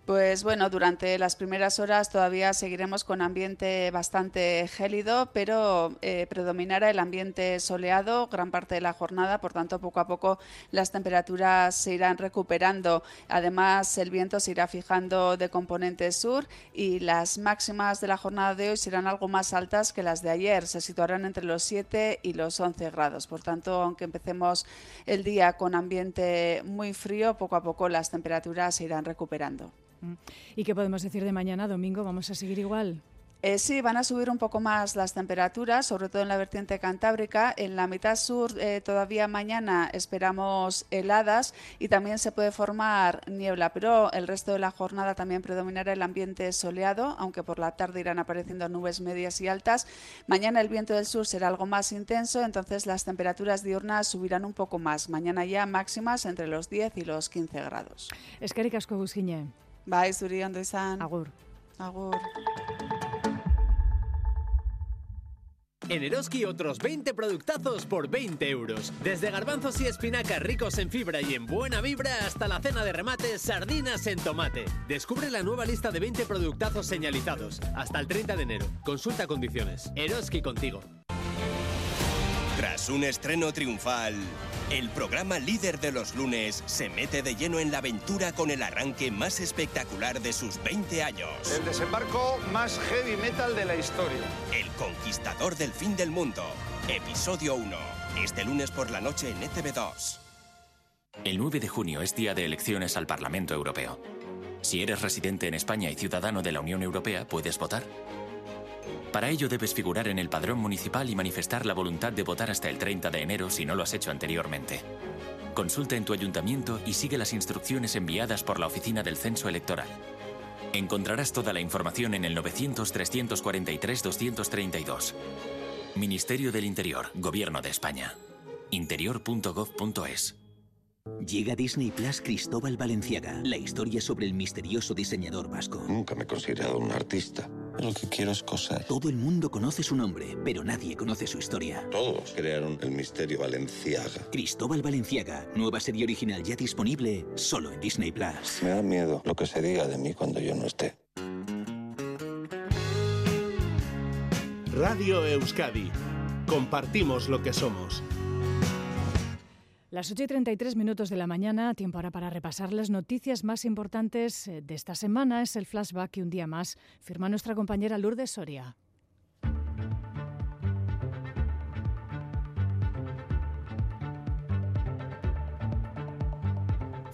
Pues bueno, durante las primeras horas todavía seguiremos con ambiente bastante gélido, pero eh, predominará el ambiente soleado gran parte de la jornada, por tanto poco a poco las temperaturas se irán recuperando. Además, el viento se irá fijando de componente sur y las máximas de la jornada de hoy serán algo más altas que las de ayer, se situarán entre los 7 y los 11 grados. Por tanto, aunque empecemos el día con ambiente muy frío, poco a poco las temperaturas se irán recuperando. ¿Y qué podemos decir de mañana, domingo? ¿Vamos a seguir igual? Eh, sí, van a subir un poco más las temperaturas, sobre todo en la vertiente cantábrica. En la mitad sur eh, todavía mañana esperamos heladas y también se puede formar niebla, pero el resto de la jornada también predominará el ambiente soleado, aunque por la tarde irán apareciendo nubes medias y altas. Mañana el viento del sur será algo más intenso, entonces las temperaturas diurnas subirán un poco más. Mañana ya máximas entre los 10 y los 15 grados. Es que Bai, zuri ondo izan. Agur. Agur. En Eroski otros 20 productazos por 20 euros. Desde garbanzos y espinacas ricos en fibra y en buena vibra hasta la cena de remate sardinas en tomate. Descubre la nueva lista de 20 productazos señalizados. Hasta el 30 de enero. Consulta condiciones. Eroski contigo. Tras un estreno triunfal, el programa líder de los lunes se mete de lleno en la aventura con el arranque más espectacular de sus 20 años. El desembarco más heavy metal de la historia. El conquistador del fin del mundo. Episodio 1. Este lunes por la noche en ETV2. El 9 de junio es día de elecciones al Parlamento Europeo. Si eres residente en España y ciudadano de la Unión Europea, puedes votar. Para ello debes figurar en el padrón municipal y manifestar la voluntad de votar hasta el 30 de enero si no lo has hecho anteriormente. Consulta en tu ayuntamiento y sigue las instrucciones enviadas por la Oficina del Censo Electoral. Encontrarás toda la información en el 900-343-232. Ministerio del Interior, Gobierno de España. interior.gov.es. Llega Disney Plus Cristóbal Valenciaga, la historia sobre el misterioso diseñador vasco. Nunca me he considerado un artista. Lo que quiero es coser. Todo el mundo conoce su nombre, pero nadie conoce su historia. Todos crearon el misterio Valenciaga. Cristóbal Valenciaga, nueva serie original ya disponible solo en Disney Plus. Me da miedo lo que se diga de mí cuando yo no esté. Radio Euskadi. Compartimos lo que somos. Las 8 y 33 minutos de la mañana, tiempo ahora para repasar las noticias más importantes eh, de esta semana. Es el flashback que un día más firma nuestra compañera Lourdes Soria.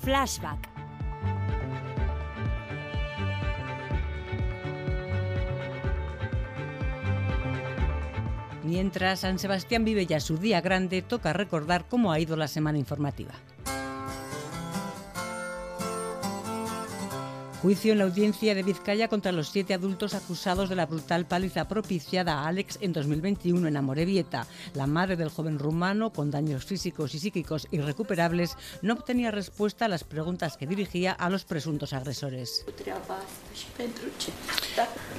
Flashback. Mientras San Sebastián vive ya su día grande, toca recordar cómo ha ido la semana informativa. Juicio en la audiencia de Vizcaya contra los siete adultos acusados de la brutal paliza propiciada a Alex en 2021 en Amorebieta. La madre del joven rumano, con daños físicos y psíquicos irrecuperables, no obtenía respuesta a las preguntas que dirigía a los presuntos agresores.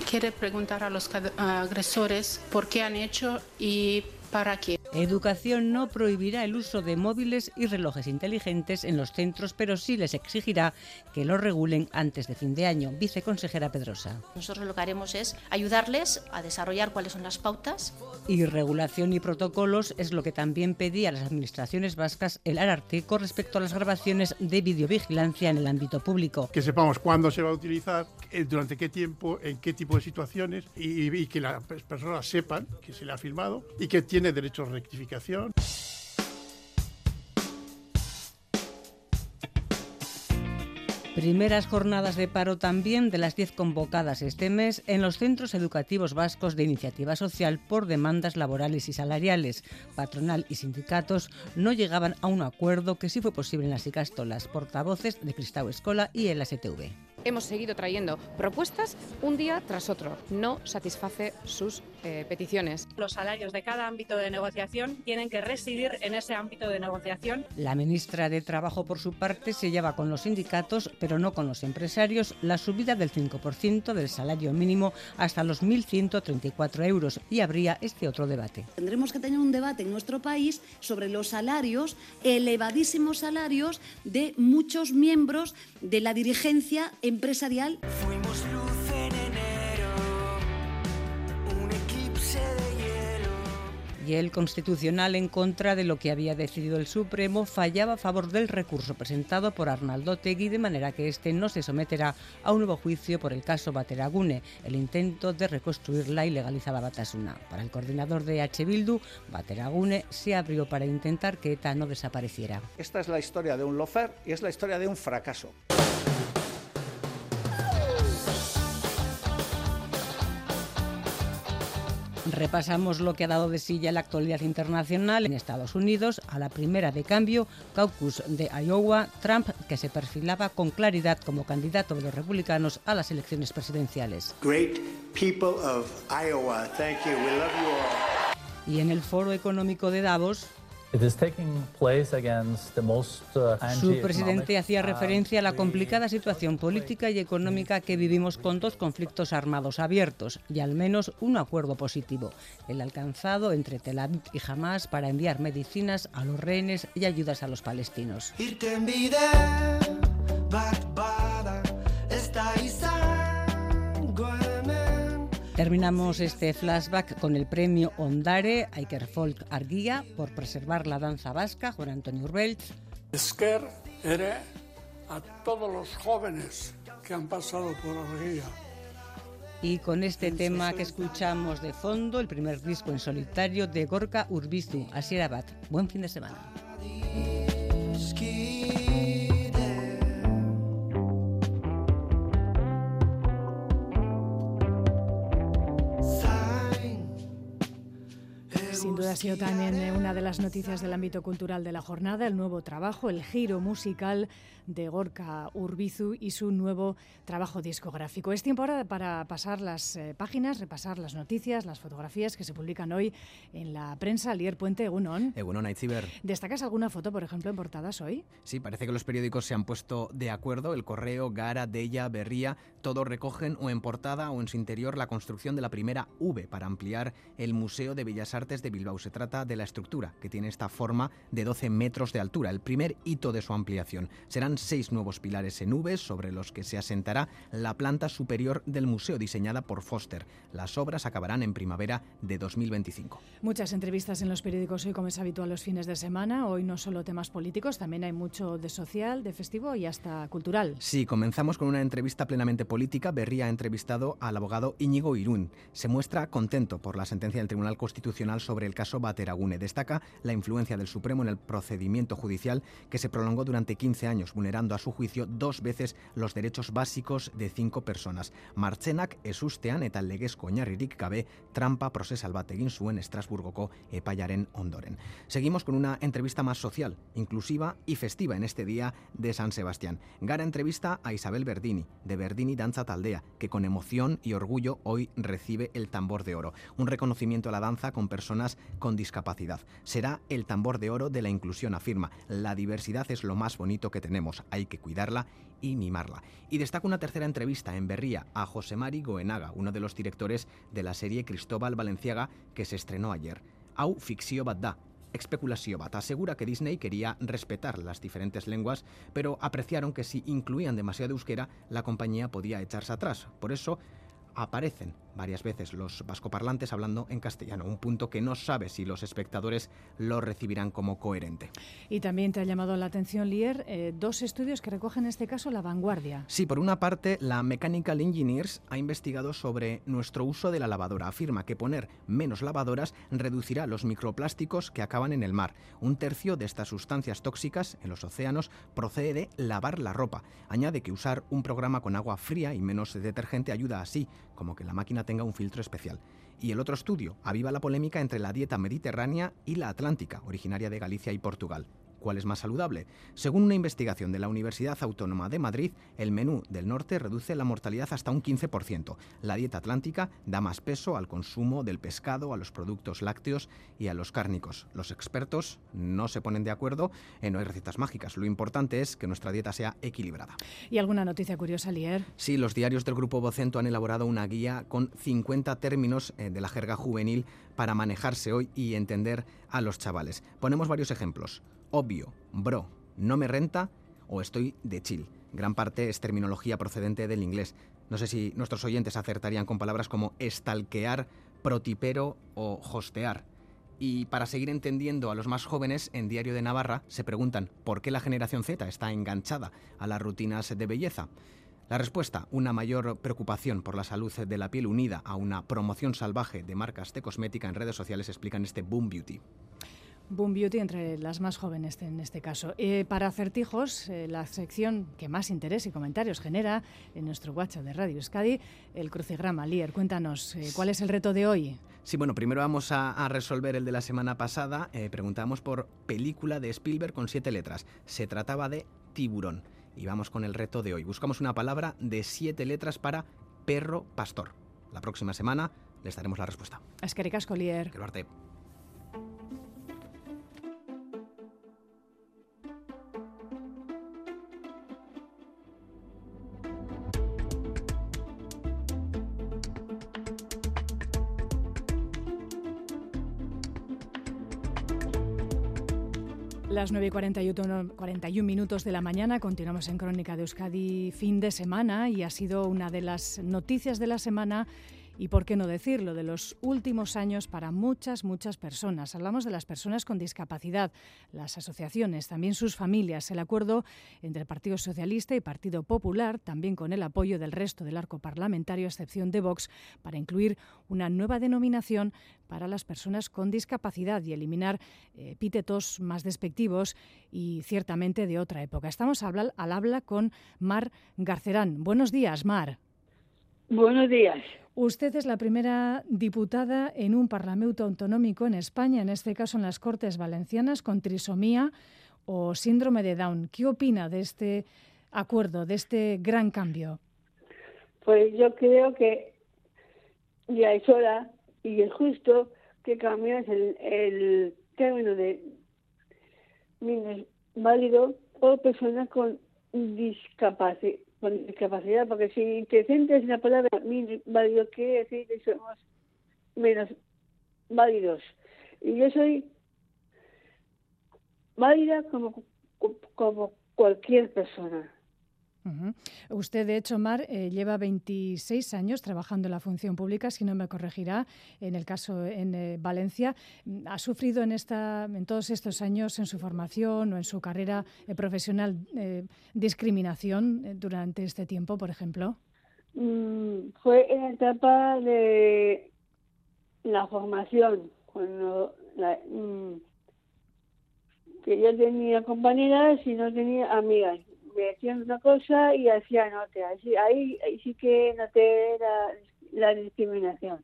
Quiere preguntar a los agresores por qué han hecho y para. Educación no prohibirá el uso de móviles y relojes inteligentes en los centros, pero sí les exigirá que lo regulen antes de fin de año. Viceconsejera Pedrosa. Nosotros lo que haremos es ayudarles a desarrollar cuáles son las pautas. Y regulación y protocolos es lo que también pedía a las administraciones vascas el Ararte con respecto a las grabaciones de videovigilancia en el ámbito público. Que sepamos cuándo se va a utilizar, eh, durante qué tiempo, en qué tipo de situaciones y, y que las personas sepan que se le ha filmado y que tiene derecho a rectificación. Primeras jornadas de paro también de las 10 convocadas este mes en los centros educativos vascos de iniciativa social por demandas laborales y salariales. Patronal y sindicatos no llegaban a un acuerdo que sí fue posible en las Icastolas, portavoces de Cristau Escola y el STV. Hemos seguido trayendo propuestas un día tras otro. No satisface sus eh, peticiones. Los salarios de cada ámbito de negociación tienen que residir en ese ámbito de negociación. La ministra de Trabajo, por su parte, se lleva con los sindicatos, pero no con los empresarios, la subida del 5% del salario mínimo hasta los 1.134 euros y habría este otro debate. Tendremos que tener un debate en nuestro país sobre los salarios, elevadísimos salarios de muchos miembros de la dirigencia empresarial. Fuimos luz en enero, un eclipse de hielo. Y el Constitucional, en contra de lo que había decidido el Supremo, fallaba a favor del recurso presentado por Arnaldo Tegui, de manera que este no se someterá a un nuevo juicio por el caso Bateragune, el intento de reconstruir la ilegalizada Batasuna. Para el coordinador de H. Bildu, Bateragune se abrió para intentar que ETA no desapareciera. Esta es la historia de un lofer y es la historia de un fracaso. Repasamos lo que ha dado de silla la actualidad internacional en Estados Unidos. A la primera de cambio, caucus de Iowa, Trump, que se perfilaba con claridad como candidato de los republicanos a las elecciones presidenciales. Great people of Iowa, thank you. We love you all. Y en el Foro Económico de Davos, su presidente hacía referencia a la complicada situación política y económica que vivimos con dos conflictos armados abiertos y al menos un acuerdo positivo, el alcanzado entre Tel Aviv y Hamas para enviar medicinas a los rehenes y ayudas a los palestinos. Terminamos este flashback con el premio Ondare Iker Folk Arguía por preservar la danza vasca, Juan Antonio Urbeltz. Esker ere a todos los jóvenes que han pasado por Arguía. Y con este tema que escuchamos de fondo, el primer disco en solitario de Gorka Urbizu, Asiera Bat. Buen fin de semana. Sin duda ha sido también eh, una de las noticias del ámbito cultural de la jornada, el nuevo trabajo, el giro musical de Gorka Urbizu y su nuevo trabajo discográfico. Es tiempo ahora para pasar las eh, páginas, repasar las noticias, las fotografías que se publican hoy en la prensa. Lier Puente, Egunon. Egunon, Aitziber. ¿Destacas alguna foto, por ejemplo, en portadas hoy? Sí, parece que los periódicos se han puesto de acuerdo. El Correo, Gara, Della, Berría, todos recogen o en portada o en su interior la construcción de la primera V para ampliar el Museo de Bellas Artes de Bilbao. Se trata de la estructura, que tiene esta forma de 12 metros de altura, el primer hito de su ampliación. Serán seis nuevos pilares en V sobre los que se asentará la planta superior del museo diseñada por Foster. Las obras acabarán en primavera de 2025. Muchas entrevistas en los periódicos hoy, como es habitual los fines de semana. Hoy no solo temas políticos, también hay mucho de social, de festivo y hasta cultural. Sí, comenzamos con una entrevista plenamente política, Berría ha entrevistado al abogado Íñigo Irún. Se muestra contento por la sentencia del Tribunal Constitucional sobre el caso Bateragune. Destaca la influencia del Supremo en el procedimiento judicial que se prolongó durante 15 años, vulnerando a su juicio dos veces los derechos básicos de cinco personas. Martzenak esustean eta legezko oinarririk gabe trampa prozesal bat egin zuen Estrasburgoko epaiaren ondoren. Seguimos con una entrevista más social, inclusiva y festiva en este día de San Sebastián. Gara entrevista a Isabel Verdini, de Verdini Danza Taldea, que con emoción y orgullo hoy recibe el tambor de oro, un reconocimiento a la danza con personas con discapacidad. Será el tambor de oro de la inclusión, afirma. La diversidad es lo más bonito que tenemos, hay que cuidarla y mimarla. Y destaca una tercera entrevista en Berría a José Mari Goenaga, uno de los directores de la serie Cristóbal Valenciaga que se estrenó ayer. Au ficció bat da, Especulació Bat asegura que Disney quería respetar las diferentes lenguas, pero apreciaron que si incluían demasiado euskera, la compañía podía echarse atrás. Por eso aparecen varias veces los vascoparlantes hablando en castellano, un punto que no sabe si los espectadores lo recibirán como coherente. Y también te ha llamado la atención, Lier, eh, dos estudios que recogen en este caso la vanguardia. Sí, por una parte, la Mechanical Engineers ha investigado sobre nuestro uso de la lavadora. Afirma que poner menos lavadoras reducirá los microplásticos que acaban en el mar. Un tercio de estas sustancias tóxicas en los océanos procede de lavar la ropa. Añade que usar un programa con agua fría y menos detergente ayuda así, como que la máquina tenga un filtro especial. Y el otro estudio aviva la polémica entre la dieta mediterránea y la atlántica, originaria de Galicia y Portugal. ¿Cuál es más saludable? Según una investigación de la Universidad Autónoma de Madrid, el menú del norte reduce la mortalidad hasta un 15%. La dieta atlántica da más peso al consumo del pescado, a los productos lácteos y a los cárnicos. Los expertos no se ponen de acuerdo, en no hay recetas mágicas. Lo importante es que nuestra dieta sea equilibrada. ¿Y alguna noticia curiosa, Lier? Sí, los diarios del Grupo Vocento han elaborado una guía con 50 términos eh, de la jerga juvenil para manejarse hoy y entender a los chavales. Ponemos varios ejemplos obvio, bro, no me renta o estoy de chill. Gran parte es terminología procedente del inglés. No sé si nuestros oyentes acertarían con palabras como estalquear, protipero o hostear. Y para seguir entendiendo a los más jóvenes, en Diario de Navarra se preguntan por qué la generación Z está enganchada a las rutinas de belleza. La respuesta, una mayor preocupación por la salud de la piel unida a una promoción salvaje de marcas de cosmética en redes sociales, explican este Boom Beauty. Boom Beauty entre las más jóvenes en este caso. Eh, para acertijos, eh, la sección que más interés y comentarios genera en nuestro WhatsApp de Radio Euskadi, el crucigrama. Lier, cuéntanos, eh, ¿cuál es el reto de hoy? Sí, bueno, primero vamos a, resolver el de la semana pasada. preguntamos por película de Spielberg con siete letras. Se trataba de tiburón. Y vamos con el reto de hoy. Buscamos una palabra de siete letras para perro pastor. La próxima semana les daremos la respuesta. Es que Lier. Que Las 9 y 41, 41 minutos de la mañana. Continuamos en Crónica de Euskadi fin de semana y ha sido una de las noticias de la semana y, por qué no decirlo, de los últimos años para muchas, muchas personas. Hablamos de las personas con discapacidad, las asociaciones, también sus familias, el acuerdo entre el Partido Socialista y Partido Popular, también con el apoyo del resto del arco parlamentario, a excepción de Vox, para incluir una nueva denominación para las personas con discapacidad y eliminar epítetos más despectivos y ciertamente de otra época. Estamos al habla con Mar Garcerán. Buenos días, Mar. Buenos días. Usted es la primera diputada en un Parlamento autonómico en España, en este caso en las Cortes Valencianas, con trisomía o síndrome de Down. ¿Qué opina de este acuerdo, de este gran cambio? Pues yo creo que ya es hora y es justo que cambies el, el término de válido o persona con discapacidad con discapacidad, porque si te centras en la palabra válido, quiere decir que somos menos válidos. Y yo soy válida como, como cualquier persona. Usted, de hecho, Mar, eh, lleva 26 años trabajando en la función pública, si no me corregirá, en el caso en eh, Valencia. ¿Ha sufrido en, esta, en todos estos años, en su formación o en su carrera eh, profesional, discriminación durante este tiempo, por ejemplo? mm, fue en la etapa de la formación, cuando la, mm, que yo tenía compañeras y no tenía amigas. Me decían una cosa y hacían otra. Así, ahí, ahí sí que noté la, la discriminación.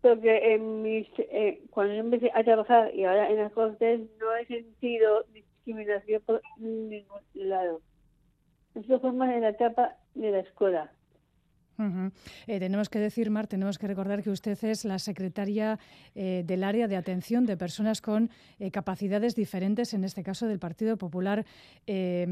Porque en mis, eh, cuando yo empecé a trabajar y ahora en las cortes no he sentido discriminación por ningún lado. Eso fue más en la etapa de la escuela. Eh, tenemos que decir, Mar, tenemos que recordar que usted es la secretaria eh, del área de atención de personas con eh, capacidades diferentes, en este caso del Partido Popular eh,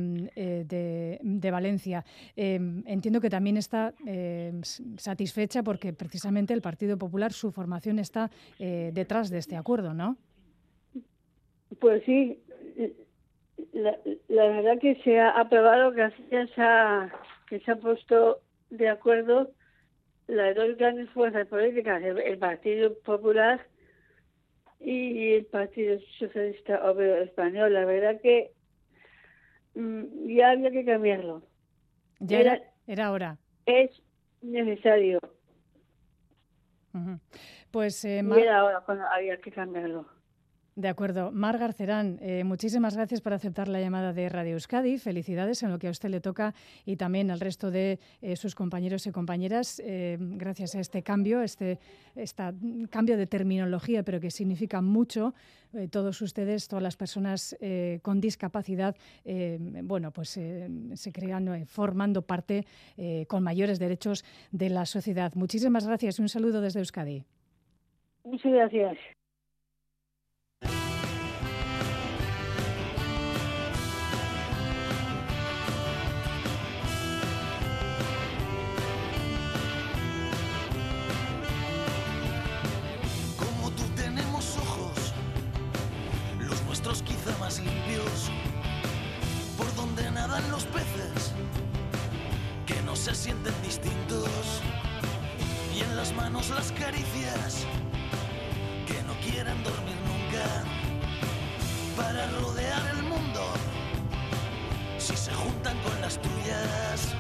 de, Valencia. Eh, entiendo que también está s- satisfecha porque precisamente el Partido Popular, su formación está detrás de este acuerdo, ¿no? Pues sí, la, la verdad que se ha aprobado gracias a que se ha puesto de acuerdo las dos grandes fuerzas políticas, el, el Partido Popular y el Partido Socialista Obrero Español. La verdad que mm, ya había que cambiarlo. Ya era, era hora. Es necesario. Pues, eh, Y Mar- era ahora cuando había que cambiarlo. De acuerdo. Mar Garcerán, eh, muchísimas gracias por aceptar la llamada de Radio Euskadi. Felicidades en lo que a usted le toca y también al resto de eh, sus compañeros y compañeras. eh, gracias a este cambio, este mm, cambio de terminología, pero que significa mucho. eh, todos ustedes, todas las personas con discapacidad, bueno, pues se crean formando parte con mayores derechos de la sociedad. Muchísimas gracias y un saludo desde Euskadi. Muchas gracias. Manos las caricias, que no quieren dormir nunca, para rodear el mundo, si se juntan con las tuyas.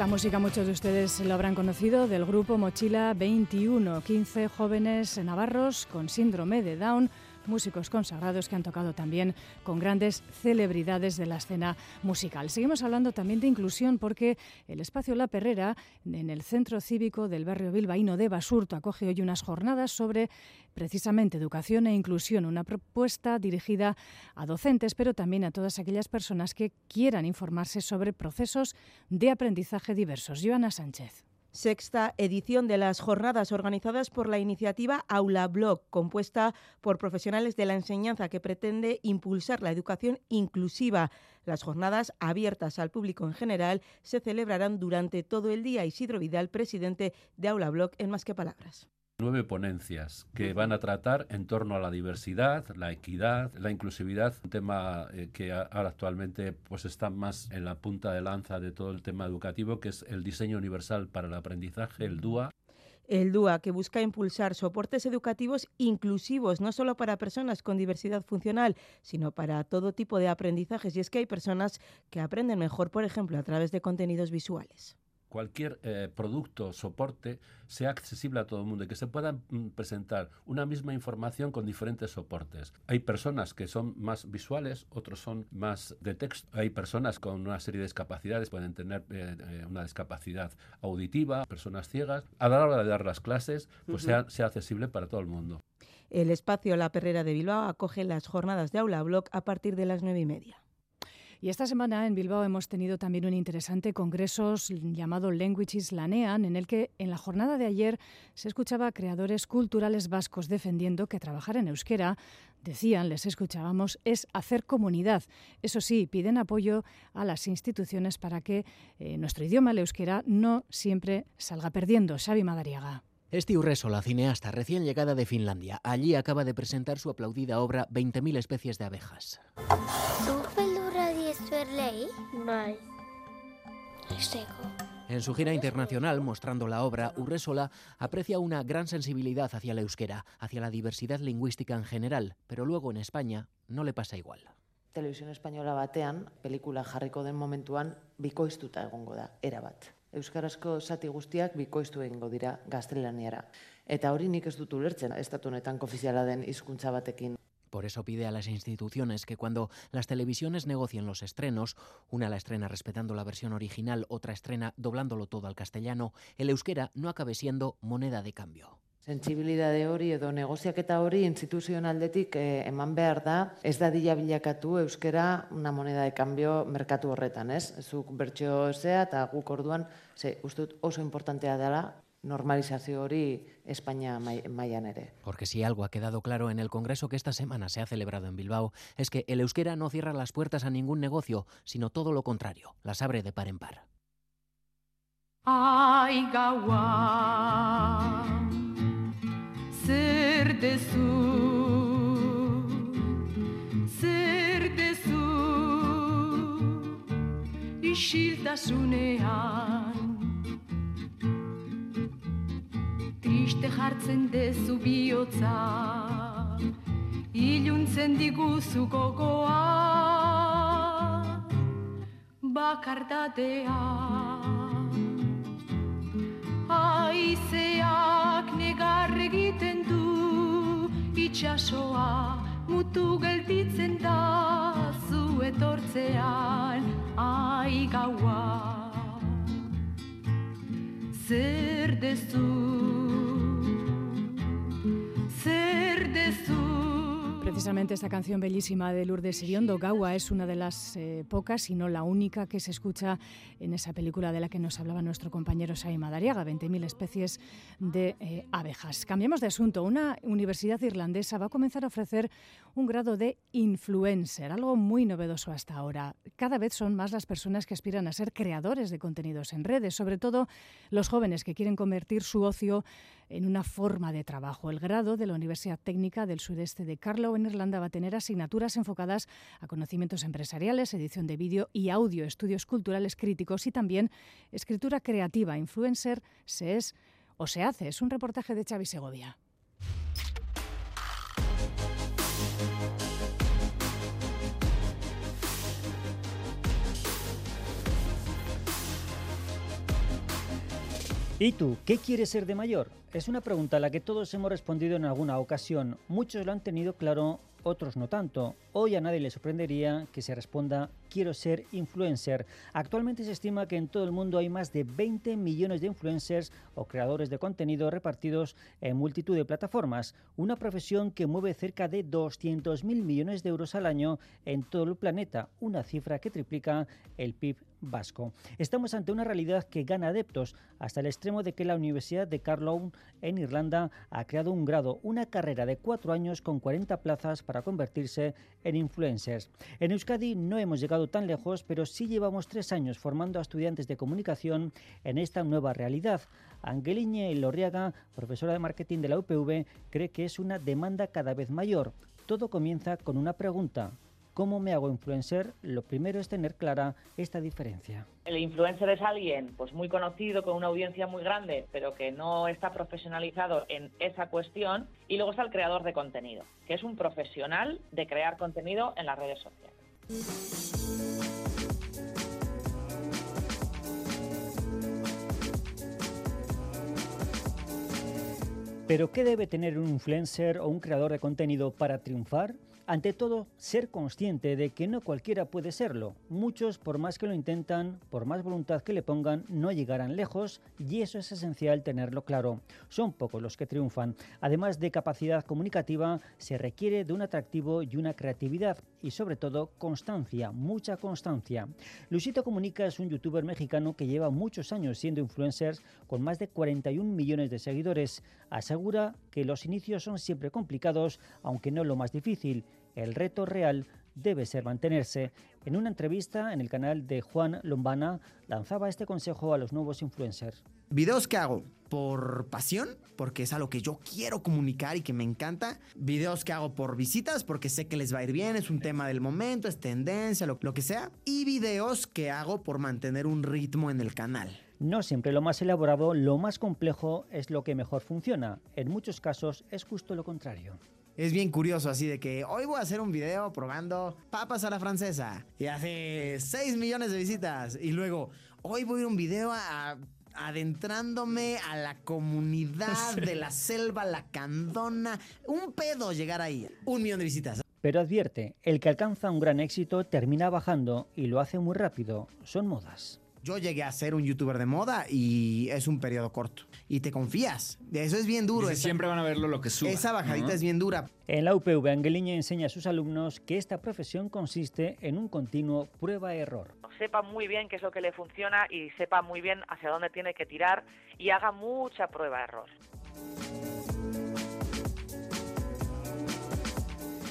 La música, muchos de ustedes lo habrán conocido, del grupo Mochila 21, 15 jóvenes navarros con síndrome de Down músicos consagrados que han tocado también con grandes celebridades de la escena musical. Seguimos hablando también de inclusión porque el espacio La Perrera, en el centro cívico del barrio bilbaíno de Basurto, acoge hoy unas jornadas sobre precisamente educación e inclusión, una propuesta dirigida a docentes, pero también a todas aquellas personas que quieran informarse sobre procesos de aprendizaje diversos. Joana Sánchez sexta edición de las jornadas organizadas por la iniciativa Aula Blog, compuesta por profesionales de la enseñanza que pretende impulsar la educación inclusiva. Las jornadas abiertas al público en general se celebrarán durante todo el día. Isidro Vidal, presidente de Aula Blog, en Más que Palabras nueve ponencias que van a tratar en torno a la diversidad, la equidad, la inclusividad, un tema eh, que ahora actualmente pues está más en la punta de lanza de todo el tema educativo, que es el diseño universal para el aprendizaje, el DUA. El DUA, que busca impulsar soportes educativos inclusivos, no solo para personas con diversidad funcional, sino para todo tipo de aprendizajes. Y es que hay personas que aprenden mejor, por ejemplo, a través de contenidos visuales cualquier eh, producto, soporte, sea accesible a todo el mundo y que se pueda mm, presentar una misma información con diferentes soportes. Hay personas que son más visuales, otros son más de texto. Hay personas con una serie de discapacidades, pueden tener eh, eh, una discapacidad auditiva, personas ciegas. A la hora de dar las clases, pues sea, sea accesible para todo el mundo. El espacio La Perrera de Bilbao acoge las jornadas de aula blog a partir de las nueve y media. Y esta semana en Bilbao hemos tenido también un interesante congreso llamado Languages Lanean, en el que en la jornada de ayer se escuchaba a creadores culturales vascos defendiendo que trabajar en euskera, decían, les escuchábamos, es hacer comunidad. Eso sí, piden apoyo a las instituciones para que eh, nuestro idioma, el euskera, no siempre salga perdiendo. Xavi Madariaga. Esti la cineasta recién llegada de Finlandia. Allí acaba de presentar su aplaudida obra 20.000 especies de abejas. En su gira internacional, mostrando la obra, Urresola aprecia una gran sensibilidad hacia la euskera, hacia la diversidad lingüística en general, pero luego en España no le pasa igual. Televisión española batean, pelikula jarriko den momentuan, bikoiztuta egongo da, erabat. Euskarazko zati guztiak bikoiztu egingo dira gaztelaniara. Eta hori nik ez dut ulertzen, estatu honetan ofiziala den hizkuntza batekin. Por eso pide a las instituciones que cuando las televisiones negocien los estrenos, una la estrena respetando la versión original, otra estrena doblándolo todo al castellano, el euskera no acabe siendo moneda de cambio. Sentsibilidade hori edo negoziaketa hori instituzionaldetik eh, eman behar da, ez da dila bilakatu euskera una moneda de cambio merkatu horretan, ez? Zuk bertxo zea eta guk orduan, ze, ustut oso importantea dela normalizazio hori España mailan ere. Porque si algo ha quedado claro en el congreso que esta semana se ha celebrado en Bilbao es que el euskera no cierra las puertas a ningún negocio, sino todo lo contrario, las abre de par en par. Ai gaua Zer dezu Zer dezu Isiltasunean triste jartzen dezu bihotza. Iluntzen diguzu gogoa. Bakardatea Aizeak negar egiten du. Itxasoa mutu gelditzen da. Zu etortzean ai gaua. Zer dezu Precisamente esta canción bellísima de Lourdes Iriondo, Gaua, es una de las eh, pocas, y no la única, que se escucha en esa película de la que nos hablaba nuestro compañero Sai Madariaga, 20.000 especies de eh, abejas. Cambiamos de asunto. Una universidad irlandesa va a comenzar a ofrecer un grado de influencer, algo muy novedoso hasta ahora. Cada vez son más las personas que aspiran a ser creadores de contenidos en redes, sobre todo los jóvenes que quieren convertir su ocio en una forma de trabajo. El grado de la Universidad Técnica del Sudeste de Carlow en Irlanda va a tener asignaturas enfocadas a conocimientos empresariales, edición de vídeo y audio, estudios culturales críticos y también escritura creativa. Influencer se es o se hace. Es un reportaje de Xavi Segovia. ¿Y tú, qué quieres ser de mayor? Es una pregunta a la que todos hemos respondido en alguna ocasión. Muchos lo han tenido claro, otros no tanto. Hoy a nadie le sorprendería que se responda quiero ser influencer. Actualmente se estima que en todo el mundo hay más de 20 millones de influencers o creadores de contenido repartidos en multitud de plataformas, una profesión que mueve cerca de 200.000 millones de euros al año en todo el planeta, una cifra que triplica el PIB vasco. Estamos ante una realidad que gana adeptos hasta el extremo de que la Universidad de Carlow en Irlanda ha creado un grado, una carrera de cuatro años con 40 plazas para convertirse en influencers. En Euskadi no hemos llegado tan lejos, pero sí llevamos tres años formando a estudiantes de comunicación en esta nueva realidad. Angeliñe Lorriaga, profesora de marketing de la UPV, cree que es una demanda cada vez mayor. Todo comienza con una pregunta. ¿Cómo me hago influencer? Lo primero es tener clara esta diferencia. El influencer es alguien pues muy conocido, con una audiencia muy grande, pero que no está profesionalizado en esa cuestión. Y luego está el creador de contenido, que es un profesional de crear contenido en las redes sociales. ¿Pero qué debe tener un influencer o un creador de contenido para triunfar? Ante todo, ser consciente de que no cualquiera puede serlo. Muchos, por más que lo intentan, por más voluntad que le pongan, no llegarán lejos y eso es esencial tenerlo claro. Son pocos los que triunfan. Además de capacidad comunicativa, se requiere de un atractivo y una creatividad y sobre todo constancia, mucha constancia. Luisito Comunica es un youtuber mexicano que lleva muchos años siendo influencer con más de 41 millones de seguidores. Asegura que los inicios son siempre complicados, aunque no lo más difícil el reto real debe ser mantenerse. En una entrevista en el canal de Juan Lombana, lanzaba este consejo a los nuevos influencers. Videos que hago por pasión, porque es algo que yo quiero comunicar y que me encanta. Videos que hago por visitas, porque sé que les va a ir bien, es un tema del momento, es tendencia, lo, lo que sea. Y videos que hago por mantener un ritmo en el canal. No siempre lo más elaborado, lo más complejo es lo que mejor funciona. En muchos casos es justo lo contrario es bien curioso así de que hoy voy a hacer un video probando papas a la francesa y hace 6 millones de visitas y luego hoy voy a ir un video adentrándome a la comunidad de la selva lacandona. Un pedo llegar ahí. Un millón de visitas. Pero advierte, el que alcanza un gran éxito termina bajando y lo hace muy rápido. Son modas. Yo llegué a ser un youtuber de moda y es un periodo corto. Y te confías. Eso es bien duro. siempre van a verlo lo que sube. Esa bajadita es bien dura. En la UPV, Angeliña enseña a sus alumnos que esta profesión consiste en un continuo prueba-error. Sepa muy bien qué es lo que le funciona y sepa muy bien hacia dónde tiene que tirar y haga mucha prueba-error.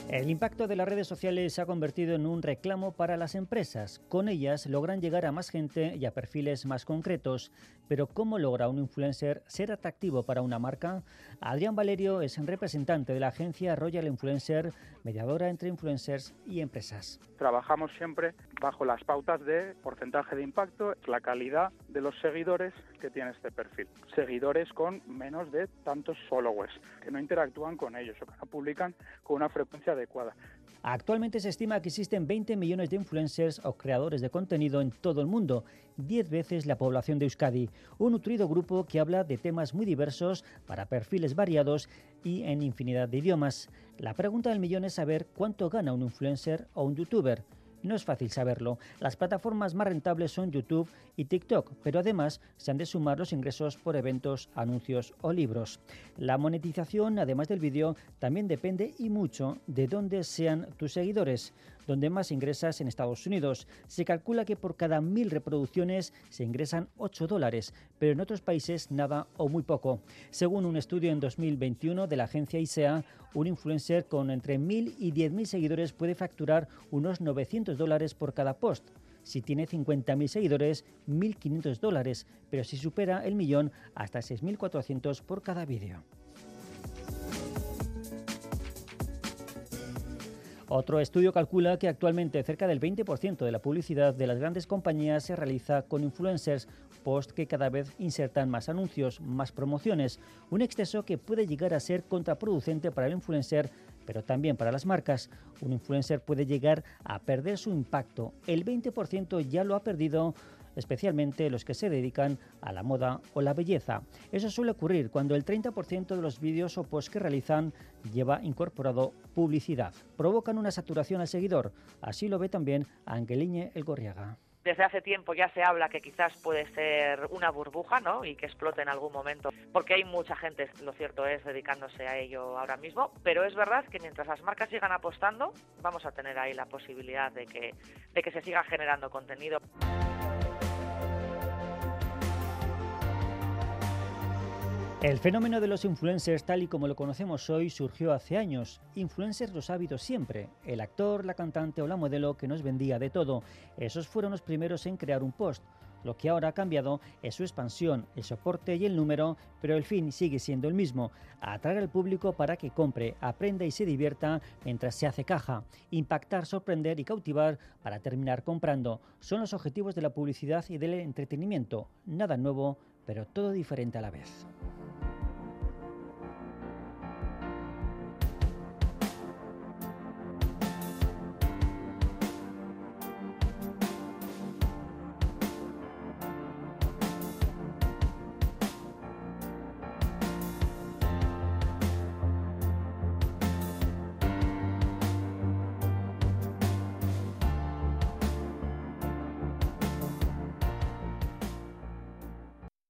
El impacto de las redes sociales se ha convertido en un reclamo para las empresas. Con ellas logran llegar a más gente y a perfiles más concretos. Pero ¿cómo logra un influencer ser atractivo para una marca? Adrián Valerio es representante de la agencia Royal Influencer, mediadora entre influencers y empresas. Trabajamos siempre bajo las pautas de porcentaje de impacto, la calidad de los seguidores que tiene este perfil. Seguidores con menos de tantos followers, que no interactúan con ellos o que no publican con una frecuencia adecuada. Actualmente se estima que existen 20 millones de influencers o creadores de contenido en todo el mundo, 10 veces la población de Euskadi, un nutrido grupo que habla de temas muy diversos para perfiles variados y en infinidad de idiomas. La pregunta del millón es saber cuánto gana un influencer o un youtuber. No es fácil saberlo. Las plataformas más rentables son YouTube y TikTok, pero además se han de sumar los ingresos por eventos, anuncios o libros. La monetización, además del vídeo, también depende y mucho de dónde sean tus seguidores donde más ingresas en Estados Unidos. Se calcula que por cada mil reproducciones se ingresan 8 dólares, pero en otros países nada o muy poco. Según un estudio en 2021 de la agencia ISEA, un influencer con entre 1.000 y 10.000 seguidores puede facturar unos 900 dólares por cada post. Si tiene 50.000 seguidores, 1.500 dólares, pero si supera el millón, hasta 6.400 por cada vídeo. Otro estudio calcula que actualmente cerca del 20% de la publicidad de las grandes compañías se realiza con influencers, post que cada vez insertan más anuncios, más promociones, un exceso que puede llegar a ser contraproducente para el influencer, pero también para las marcas. Un influencer puede llegar a perder su impacto. El 20% ya lo ha perdido especialmente los que se dedican a la moda o la belleza. Eso suele ocurrir cuando el 30% de los vídeos o posts que realizan lleva incorporado publicidad. Provocan una saturación al seguidor. Así lo ve también Angeline Elgorriaga desde hace tiempo ya se habla que quizás puede ser una burbuja, ¿no? Y que explote en algún momento, porque hay mucha gente, lo cierto es, dedicándose a ello ahora mismo, pero es verdad que mientras las marcas sigan apostando, vamos a tener ahí la posibilidad de que, de que se siga generando contenido. El fenómeno de los influencers tal y como lo conocemos hoy surgió hace años. Influencers los ha habido siempre. El actor, la cantante o la modelo que nos vendía de todo. Esos fueron los primeros en crear un post. Lo que ahora ha cambiado es su expansión, el soporte y el número, pero el fin sigue siendo el mismo, atraer al público para que compre, aprenda y se divierta mientras se hace caja, impactar, sorprender y cautivar para terminar comprando. Son los objetivos de la publicidad y del entretenimiento. Nada nuevo, pero todo diferente a la vez.